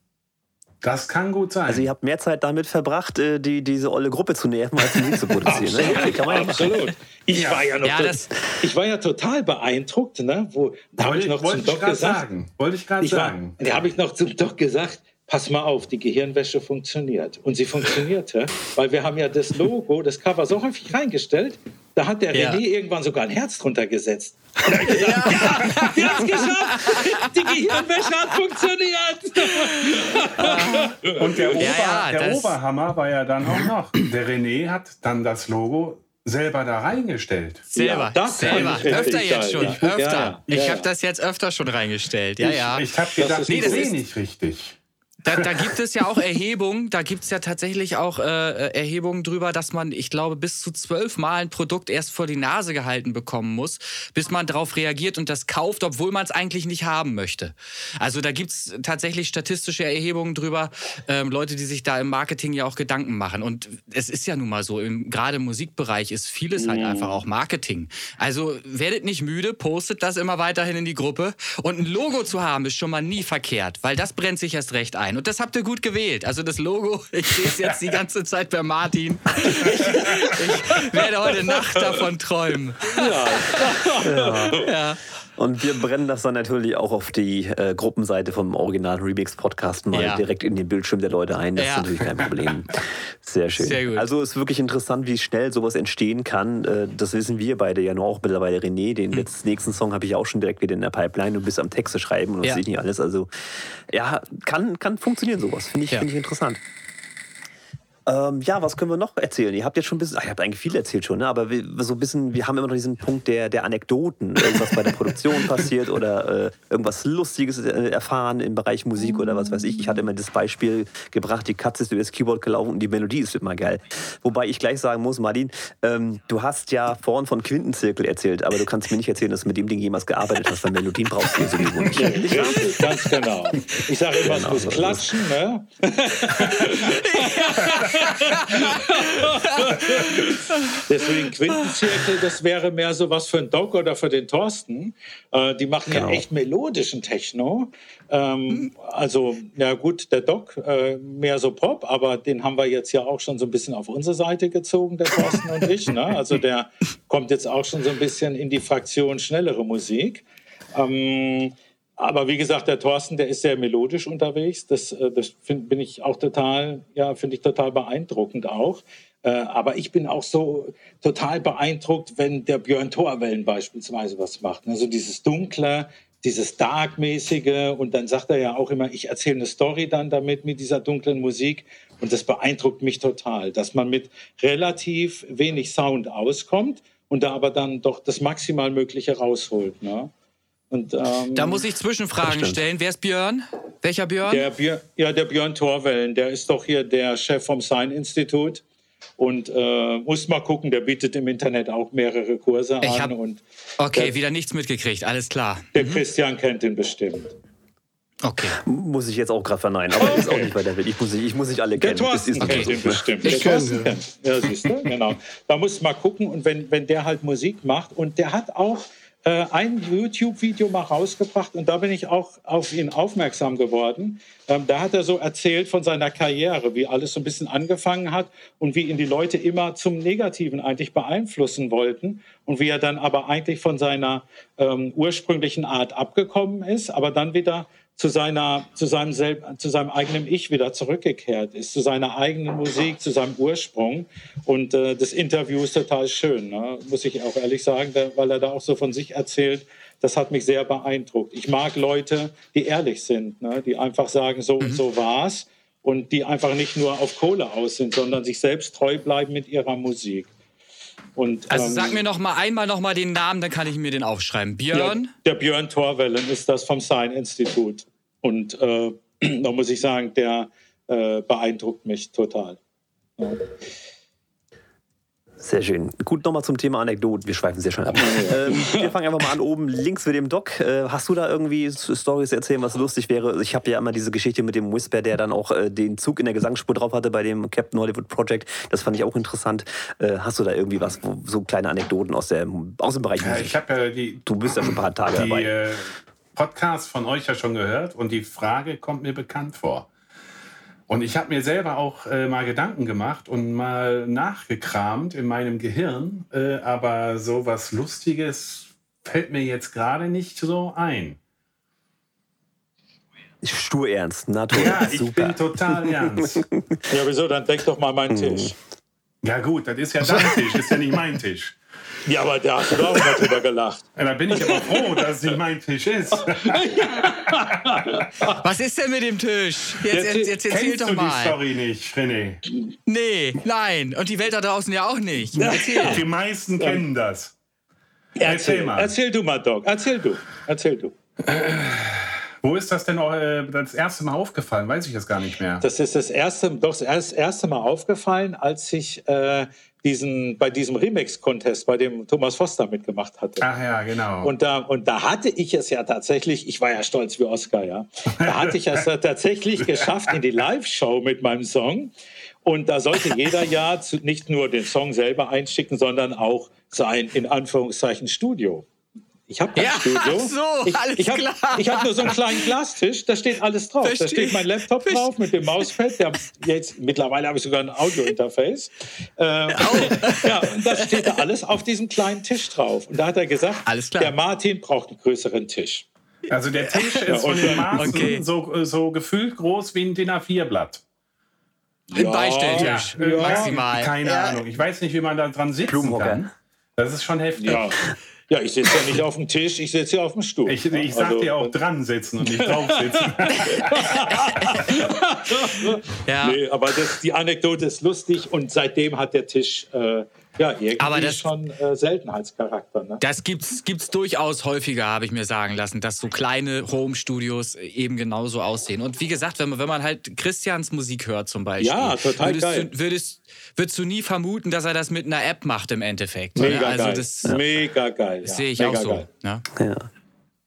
Das kann gut sein. Also ihr habt mehr Zeit damit verbracht, äh, die, diese olle Gruppe zu nerven, als Musik zu produzieren. Ne? absolut, ne? kann man ja absolut. Ich, ja. War ja noch ja, das, ich war ja total beeindruckt. Ne? Wo, da habe ich noch zum Doc gesagt. Sagen. Wollte ich gerade sagen. Da habe ich noch zum Doc gesagt, pass mal auf, die Gehirnwäsche funktioniert. Und sie funktionierte, weil wir haben ja das Logo, das Cover so häufig reingestellt, da hat der ja. René irgendwann sogar ein Herz drunter gesetzt. *laughs* Und er gesagt, ja, ja wir haben es geschafft. Die Gehirnwäsche hat funktioniert. Und der, Ober, ja, der Oberhammer war ja dann auch noch. Der René hat dann das Logo selber da reingestellt. Selber, ja, selber. Öfter jetzt schon, ich, öfter. Ja, ja, ich habe das jetzt öfter schon reingestellt. Ja, ja. Ich, ich habe gedacht, nee, das ist nicht richtig. Da, da, gibt es ja auch Erhebungen, da gibt es ja tatsächlich auch äh, Erhebungen drüber, dass man, ich glaube, bis zu zwölf Mal ein Produkt erst vor die Nase gehalten bekommen muss, bis man darauf reagiert und das kauft, obwohl man es eigentlich nicht haben möchte. Also da gibt es tatsächlich statistische Erhebungen drüber, ähm, Leute, die sich da im Marketing ja auch Gedanken machen. Und es ist ja nun mal so, gerade im Musikbereich ist vieles halt einfach auch Marketing. Also werdet nicht müde, postet das immer weiterhin in die Gruppe. Und ein Logo zu haben, ist schon mal nie verkehrt, weil das brennt sich erst recht ein sein. Und das habt ihr gut gewählt. Also das Logo, *laughs* ich sehe es jetzt die ganze Zeit bei Martin. Ich, ich werde heute Nacht davon träumen. Ja. ja. ja. Und wir brennen das dann natürlich auch auf die äh, Gruppenseite vom Original Remix Podcast mal ja. direkt in den Bildschirm der Leute ein. Das ja. ist natürlich kein Problem. Sehr schön. Sehr gut. Also ist wirklich interessant, wie schnell sowas entstehen kann. Äh, das wissen wir beide ja nur auch mittlerweile. René, den mhm. nächsten Song habe ich auch schon direkt wieder in der Pipeline. Du bist am Texte schreiben und das ja. sehe ich nicht alles. Also ja, kann, kann funktionieren sowas. Finde ich, ja. find ich interessant. Ähm, ja, was können wir noch erzählen? Ihr habt jetzt schon ein bisschen, ach, ihr habt eigentlich viel erzählt schon, ne? aber wir, so ein bisschen, wir haben immer noch diesen Punkt der, der Anekdoten, irgendwas bei der Produktion *laughs* passiert oder äh, irgendwas Lustiges äh, erfahren im Bereich Musik oder was weiß ich. Ich hatte immer das Beispiel gebracht, die Katze ist über das Keyboard gelaufen und die Melodie ist immer geil. Wobei ich gleich sagen muss, Martin, ähm, du hast ja vorhin von Quintenzirkel erzählt, aber du kannst mir nicht erzählen, dass du mit dem Ding jemals gearbeitet hast, weil Melodien brauchst du sowieso nicht. Ja, ganz genau. Ich sage immer, genau, es muss klatschen, ne? *laughs* *laughs* *laughs* Deswegen Quintenzirkel, das wäre mehr so was für einen Doc oder für den Thorsten. Äh, die machen genau. ja echt melodischen Techno. Ähm, also, ja gut, der Doc äh, mehr so Pop, aber den haben wir jetzt ja auch schon so ein bisschen auf unsere Seite gezogen, der Thorsten und ich. Ne? Also der kommt jetzt auch schon so ein bisschen in die Fraktion schnellere Musik. Ähm, aber wie gesagt, der Thorsten, der ist sehr melodisch unterwegs. Das, äh, das find, bin ich auch total, ja, finde ich total beeindruckend auch. Äh, aber ich bin auch so total beeindruckt, wenn der Björn Thorwellen beispielsweise was macht. Also dieses Dunkle, dieses Dark-mäßige und dann sagt er ja auch immer, ich erzähle eine Story dann damit mit dieser dunklen Musik und das beeindruckt mich total, dass man mit relativ wenig Sound auskommt und da aber dann doch das maximal Mögliche rausholt. Ne? Und, ähm, da muss ich Zwischenfragen stellen. Wer ist Björn? Welcher Björn? Der Björn ja, der Björn Torwellen. Der ist doch hier der Chef vom Sign-Institut. Und äh, muss mal gucken, der bietet im Internet auch mehrere Kurse ich an. Und okay, der, wieder nichts mitgekriegt, alles klar. Der mhm. Christian kennt ihn bestimmt. Okay. Muss ich jetzt auch gerade verneinen, aber okay. ist auch nicht bei der Welt. Ich muss, ich muss nicht alle kennen. Der Thorsten ist, kennt ihn bestimmt. Ich kenne ihn. Ja, siehst du, genau. Da muss man gucken und wenn, wenn der halt Musik macht und der hat auch äh, ein YouTube-Video mal rausgebracht und da bin ich auch auf ihn aufmerksam geworden. Ähm, da hat er so erzählt von seiner Karriere, wie alles so ein bisschen angefangen hat und wie ihn die Leute immer zum Negativen eigentlich beeinflussen wollten und wie er dann aber eigentlich von seiner ähm, ursprünglichen Art abgekommen ist, aber dann wieder zu, seiner, zu, seinem zu seinem eigenen Ich wieder zurückgekehrt ist, zu seiner eigenen Musik, zu seinem Ursprung. Und äh, das Interview ist total schön, ne? muss ich auch ehrlich sagen, weil er da auch so von sich erzählt. Das hat mich sehr beeindruckt. Ich mag Leute, die ehrlich sind, ne? die einfach sagen, so, mhm. so war's und die einfach nicht nur auf Kohle aus sind, sondern sich selbst treu bleiben mit ihrer Musik. Und, also ähm, sag mir noch mal einmal noch mal den Namen, dann kann ich mir den aufschreiben. Björn? Ja, der Björn Torwellen ist das vom Sign Institut. Und äh, *clears throat* da muss ich sagen, der äh, beeindruckt mich total. Ja. Sehr schön. Gut, nochmal zum Thema Anekdoten. Wir schweifen sehr schön ab. *laughs* ähm, wir fangen einfach mal an oben links mit dem Doc. Äh, hast du da irgendwie Stories erzählen, was lustig wäre? Ich habe ja immer diese Geschichte mit dem Whisper, der dann auch äh, den Zug in der Gesangsspur drauf hatte bei dem Captain Hollywood Project. Das fand ich auch interessant. Äh, hast du da irgendwie was, wo, so kleine Anekdoten aus, der, aus dem Bereich Musik? Ja, ich habe ja die. Du bist ja schon ein paar Tage die, dabei. Podcast von euch ja schon gehört und die Frage kommt mir bekannt vor. Und ich habe mir selber auch äh, mal Gedanken gemacht und mal nachgekramt in meinem Gehirn, äh, aber so was Lustiges fällt mir jetzt gerade nicht so ein. Stur ernst, natürlich. Ja, ich Super. bin total ernst. *laughs* ja, wieso? Dann denk doch mal meinen Tisch. Ja gut, das ist ja dein Tisch, das ist ja nicht mein Tisch. Ja, aber da hast du doch auch mal drüber gelacht. Ja, da bin ich aber froh, dass es nicht mein Tisch ist. *laughs* Was ist denn mit dem Tisch? Jetzt, jetzt, jetzt erzähl doch mal. du die Story nicht, René? Nee, nein. Und die Welt da draußen ja auch nicht. Erzähl. Die meisten kennen das. Erzähl, erzähl mal. Erzähl du mal, Doc. Erzähl du. Erzähl du. Wo ist das denn auch, äh, das erste Mal aufgefallen? Weiß ich das gar nicht mehr. Das ist das erste, doch das erste Mal aufgefallen, als ich äh, diesen, bei diesem Remix-Contest, bei dem Thomas Foster mitgemacht hatte. Ach ja, genau. Und da, und da hatte ich es ja tatsächlich, ich war ja stolz wie Oscar, ja. Da hatte ich es *laughs* tatsächlich geschafft in die Live-Show mit meinem Song. Und da sollte jeder ja nicht nur den Song selber einschicken, sondern auch sein, in Anführungszeichen, Studio. Ich habe kein ja, Studio. So, ich, alles ich hab, klar. Ich habe nur so einen kleinen Glastisch, da steht alles drauf. Verstehe. Da steht mein Laptop Verstehe. drauf mit dem Mauspad. Der, jetzt, mittlerweile habe ich sogar ein Audio-Interface. Äh, ja, und da steht da alles auf diesem kleinen Tisch drauf. Und da hat er gesagt, der Martin braucht einen größeren Tisch. Also der Tisch ist ja, von den Maßen okay. so, so gefühlt groß wie ein DIN A4-Blatt. Ein ja, Beistelltisch, ja, maximal. Keine Ahnung. Ich weiß nicht, wie man da dran sitzen kann. Das ist schon heftig. Ja. Ja, ich sitze ja nicht auf dem Tisch, ich sitze ja auf dem Stuhl. Ich, ich sag also, dir auch dran sitzen und nicht drauf sitzen. *laughs* ja. Nee, aber das, die Anekdote ist lustig und seitdem hat der Tisch äh, ja, irgendwie Aber das, schon äh, Seltenheitscharakter. Ne? Das gibt's, gibt's durchaus häufiger, habe ich mir sagen lassen, dass so kleine Home-Studios eben genauso aussehen. Und wie gesagt, wenn man, wenn man halt Christians Musik hört zum Beispiel, ja, total würdest, geil. Du, würdest, würdest du nie vermuten, dass er das mit einer App macht im Endeffekt. Mega also geil. Das, Mega geil. Das sehe ich Mega auch so. Ne? Ja.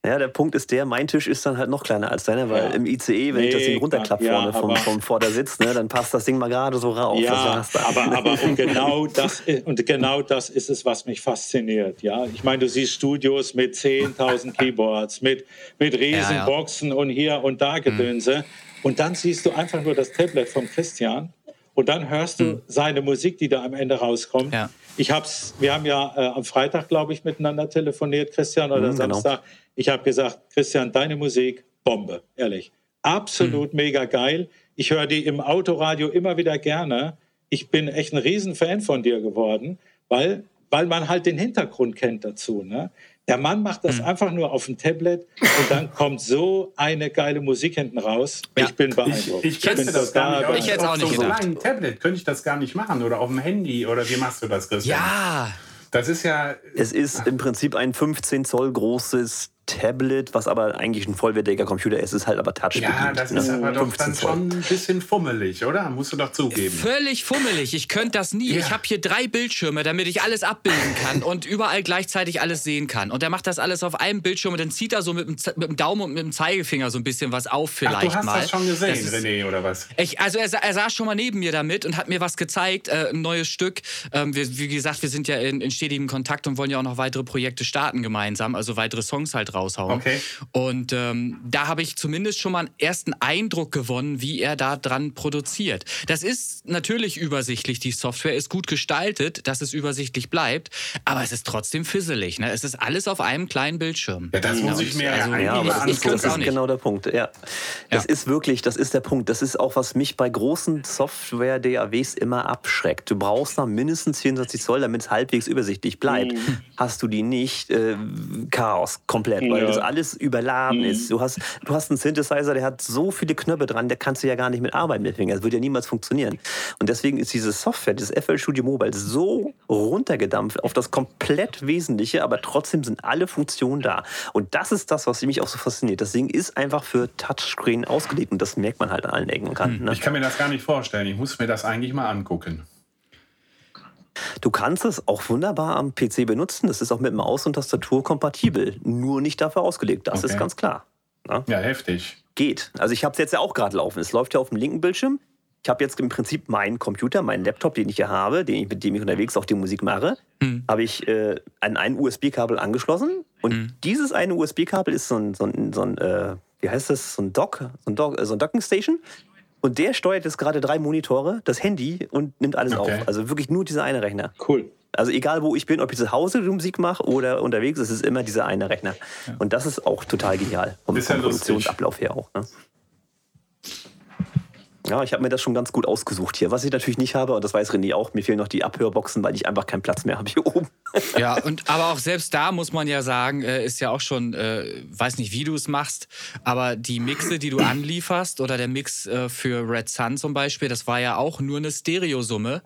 Ja, der Punkt ist der, mein Tisch ist dann halt noch kleiner als deiner, weil ja. im ICE, wenn nee, ich das Ding runterklappe ja, vorne vom, vom Vordersitz, ne, dann passt das Ding mal gerade so rauf. Ja, aber, *laughs* aber und, genau das, und genau das ist es, was mich fasziniert. Ja? Ich meine, du siehst Studios mit 10.000 Keyboards, mit, mit riesen ja, und hier und da Gedönse. Mhm. Und dann siehst du einfach nur das Tablet von Christian und dann hörst du mhm. seine Musik, die da am Ende rauskommt. Ja. Ich hab's, wir haben ja äh, am Freitag, glaube ich, miteinander telefoniert, Christian, oder mhm, Samstag. Genau. Ich habe gesagt, Christian, deine Musik, Bombe, ehrlich. Absolut mhm. mega geil. Ich höre die im Autoradio immer wieder gerne. Ich bin echt ein Riesenfan von dir geworden, weil, weil man halt den Hintergrund kennt dazu. Ne? Der Mann macht das mhm. einfach nur auf dem Tablet und dann kommt so eine geile Musik hinten raus. Ja. Ich bin beeindruckt. Ich, ich kenne das gar nicht. Ich hätte auch nicht auf so einem kleinen Tablet könnte ich das gar nicht machen oder auf dem Handy oder wie machst du das, Christian? Ja. Das ist ja. Es ist im Prinzip ein 15 Zoll großes Tablet, was aber eigentlich ein vollwertiger Computer ist, ist halt aber Touch. Ja, das ist ne? aber doch dann schon ein bisschen fummelig, oder? Musst du doch zugeben. Völlig fummelig. Ich könnte das nie. Ja. Ich habe hier drei Bildschirme, damit ich alles abbilden kann *laughs* und überall gleichzeitig alles sehen kann. Und er macht das alles auf einem Bildschirm und dann zieht er so mit dem, mit dem Daumen und mit dem Zeigefinger so ein bisschen was auf vielleicht Ach, du hast mal. das schon gesehen, das René, oder was? Ich, also er, er, saß schon mal neben mir damit und hat mir was gezeigt, äh, ein neues Stück. Ähm, wir, wie gesagt, wir sind ja in, in stetigem Kontakt und wollen ja auch noch weitere Projekte starten gemeinsam, also weitere Songs halt raushauen. Okay. Und ähm, da habe ich zumindest schon mal einen ersten Eindruck gewonnen, wie er da dran produziert. Das ist natürlich übersichtlich, die Software ist gut gestaltet, dass es übersichtlich bleibt, aber es ist trotzdem fisselig. Ne? Es ist alles auf einem kleinen Bildschirm. Ja, das muss ich mir also, ja, aber das ist, das ist genau der Punkt. Ja. Das ja. ist wirklich, das ist der Punkt. Das ist auch, was mich bei großen Software-DAWs immer abschreckt. Du brauchst noch mindestens 24 Zoll, damit es halbwegs übersichtlich bleibt. Mhm. Hast du die nicht, äh, Chaos komplett, weil ja. das alles überladen mhm. ist. Du hast, du hast einen Synthesizer, der hat so viele Knöpfe dran, der kannst du ja gar nicht mit arbeiten mit Fingern. Das würde ja niemals funktionieren. Und deswegen ist diese Software, dieses FL Studio Mobile, so runtergedampft auf das komplett Wesentliche, aber trotzdem sind alle Funktionen da. Und das ist das, was mich auch so fasziniert. Das Ding ist einfach für Touchscreen ausgelegt und das merkt man halt an allen Ecken und Kanten. Ne? Ich kann mir das gar nicht vorstellen. Ich muss mir das eigentlich mal angucken. Du kannst es auch wunderbar am PC benutzen. Das ist auch mit Maus und Tastatur kompatibel. Nur nicht dafür ausgelegt. Das okay. ist ganz klar. Ja, ja heftig. Geht. Also ich habe es jetzt ja auch gerade laufen. Es läuft ja auf dem linken Bildschirm. Ich habe jetzt im Prinzip meinen Computer, meinen Laptop, den ich hier habe, den ich, mit dem ich unterwegs auch die Musik mache, mhm. habe ich äh, an ein USB-Kabel angeschlossen. Und mhm. dieses eine USB-Kabel ist so ein, so ein, so ein äh, wie heißt das, so ein Dock, so ein, Dock, äh, so ein Docking Station. Und der steuert jetzt gerade drei Monitore, das Handy und nimmt alles okay. auf. Also wirklich nur dieser eine Rechner. Cool. Also egal, wo ich bin, ob ich zu Hause Musik mache oder unterwegs, es ist immer dieser eine Rechner. Ja. Und das ist auch total genial. Vom, vom Produktionsablauf her auch. Ne? Ja, ich habe mir das schon ganz gut ausgesucht hier. Was ich natürlich nicht habe, und das weiß René auch, mir fehlen noch die Abhörboxen, weil ich einfach keinen Platz mehr habe hier oben. *laughs* Ja, und aber auch selbst da muss man ja sagen, äh, ist ja auch schon, äh, weiß nicht, wie du es machst, aber die Mixe, die du anlieferst oder der Mix äh, für Red Sun zum Beispiel, das war ja auch nur eine Stereosumme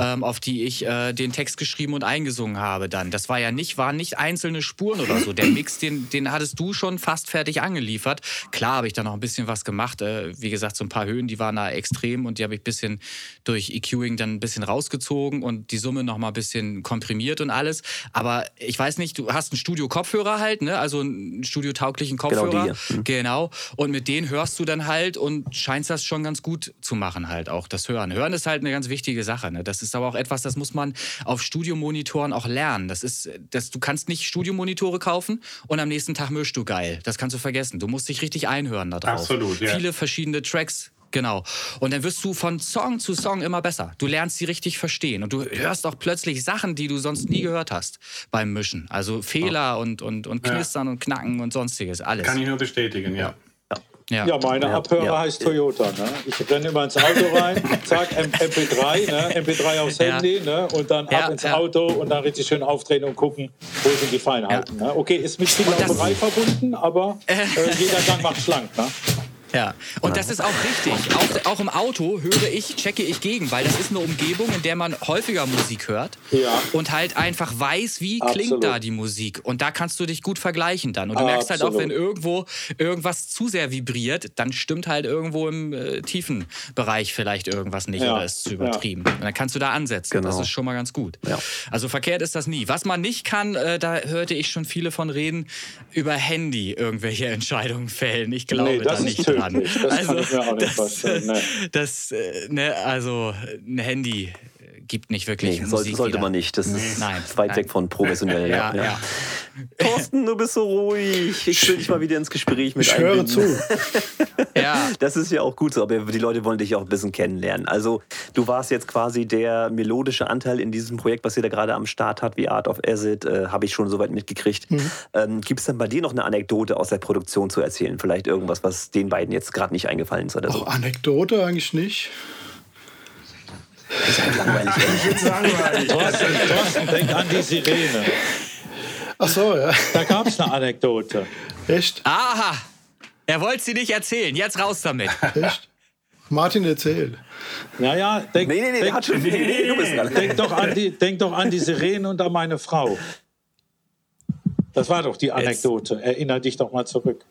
ähm, auf die ich den Text geschrieben und eingesungen habe dann. Das war ja nicht, waren nicht einzelne Spuren oder so. Der Mix, den, den hattest du schon fast fertig angeliefert. Klar habe ich da noch ein bisschen was gemacht. Wie gesagt, so ein paar Höhen, die waren da extrem und die habe ich ein bisschen durch EQing dann ein bisschen rausgezogen und die Summe noch mal ein bisschen komprimiert und alles. Aber ich weiß nicht, du hast einen Studio-Kopfhörer halt, ne? also einen studiotauglichen genau Kopfhörer. Genau, die, mhm. genau. Und mit denen hörst du dann halt und scheinst das schon ganz gut zu machen halt auch, das Hören. Hören ist halt eine ganz wichtige Sache. Ne? Das ist ist aber auch etwas, das muss man auf Studiomonitoren auch lernen. Das ist, das, du kannst nicht Studiomonitore kaufen und am nächsten Tag mischst du geil. Das kannst du vergessen. Du musst dich richtig einhören da drauf. Absolut, ja. Viele verschiedene Tracks Genau. Und dann wirst du von Song zu Song immer besser. Du lernst sie richtig verstehen und du hörst auch plötzlich Sachen, die du sonst nie gehört hast beim Mischen. Also Fehler oh. und, und, und Knistern ja. und Knacken und sonstiges, alles. Kann ich nur bestätigen, ja. Ja, ja meine ja, Abhörer ja. heißt Toyota. Ne? Ich renne immer ins Auto rein, zack, MP3, ne? MP3 aufs Handy ne? und dann ab ins Auto und dann richtig schön aufdrehen und gucken, wo sind die Feinheiten. Ne? Okay, ist mit viel Lauferei verbunden, aber äh, jeder Gang macht schlank. Ne? Ja, und das ist auch richtig. Auch, auch, im Auto höre ich, checke ich gegen, weil das ist eine Umgebung, in der man häufiger Musik hört ja. und halt einfach weiß, wie Absolut. klingt da die Musik. Und da kannst du dich gut vergleichen dann. Und du merkst Absolut. halt auch, wenn irgendwo irgendwas zu sehr vibriert, dann stimmt halt irgendwo im äh, tiefen Bereich vielleicht irgendwas nicht ja. oder ist zu übertrieben. Ja. Und dann kannst du da ansetzen. Genau. Das ist schon mal ganz gut. Ja. Also verkehrt ist das nie. Was man nicht kann, äh, da hörte ich schon viele von reden, über Handy irgendwelche *laughs* Entscheidungen fällen. Ich glaube nee, da nicht dran. Das also, kann ich mir auch nicht das, vorstellen. Nee. Das, äh, ne, also ein Handy gibt nicht wirklich nee, Musik sollte wieder. man nicht. Das ist nein, weit nein. weg von professionell. ja, ja. ja. Thorsten, du bist so ruhig. Ich will dich mal wieder ins Gespräch mit Ich höre zu. *laughs* ja. Das ist ja auch gut so, aber die Leute wollen dich auch ein bisschen kennenlernen. Also du warst jetzt quasi der melodische Anteil in diesem Projekt, was ihr da gerade am Start hat, wie Art of Acid, äh, habe ich schon soweit mitgekriegt. Mhm. Ähm, Gibt es denn bei dir noch eine Anekdote aus der Produktion zu erzählen? Vielleicht irgendwas, was den beiden jetzt gerade nicht eingefallen ist oder so? Oh, Anekdote eigentlich nicht. Das ist halt langweilig. Ich finde langweilig. Thorsten, Thorsten, denk an die Sirene. Ach so, ja. Da gab es eine Anekdote. Echt? Aha. Er wollte sie nicht erzählen. Jetzt raus damit. Echt? Martin erzählt. Naja, denk, nee, nee, nee, denk, schon, nee, nee, du bist denk, doch an die, denk doch an die Sirene und an meine Frau. Das war doch die Anekdote. Jetzt. Erinner dich doch mal zurück.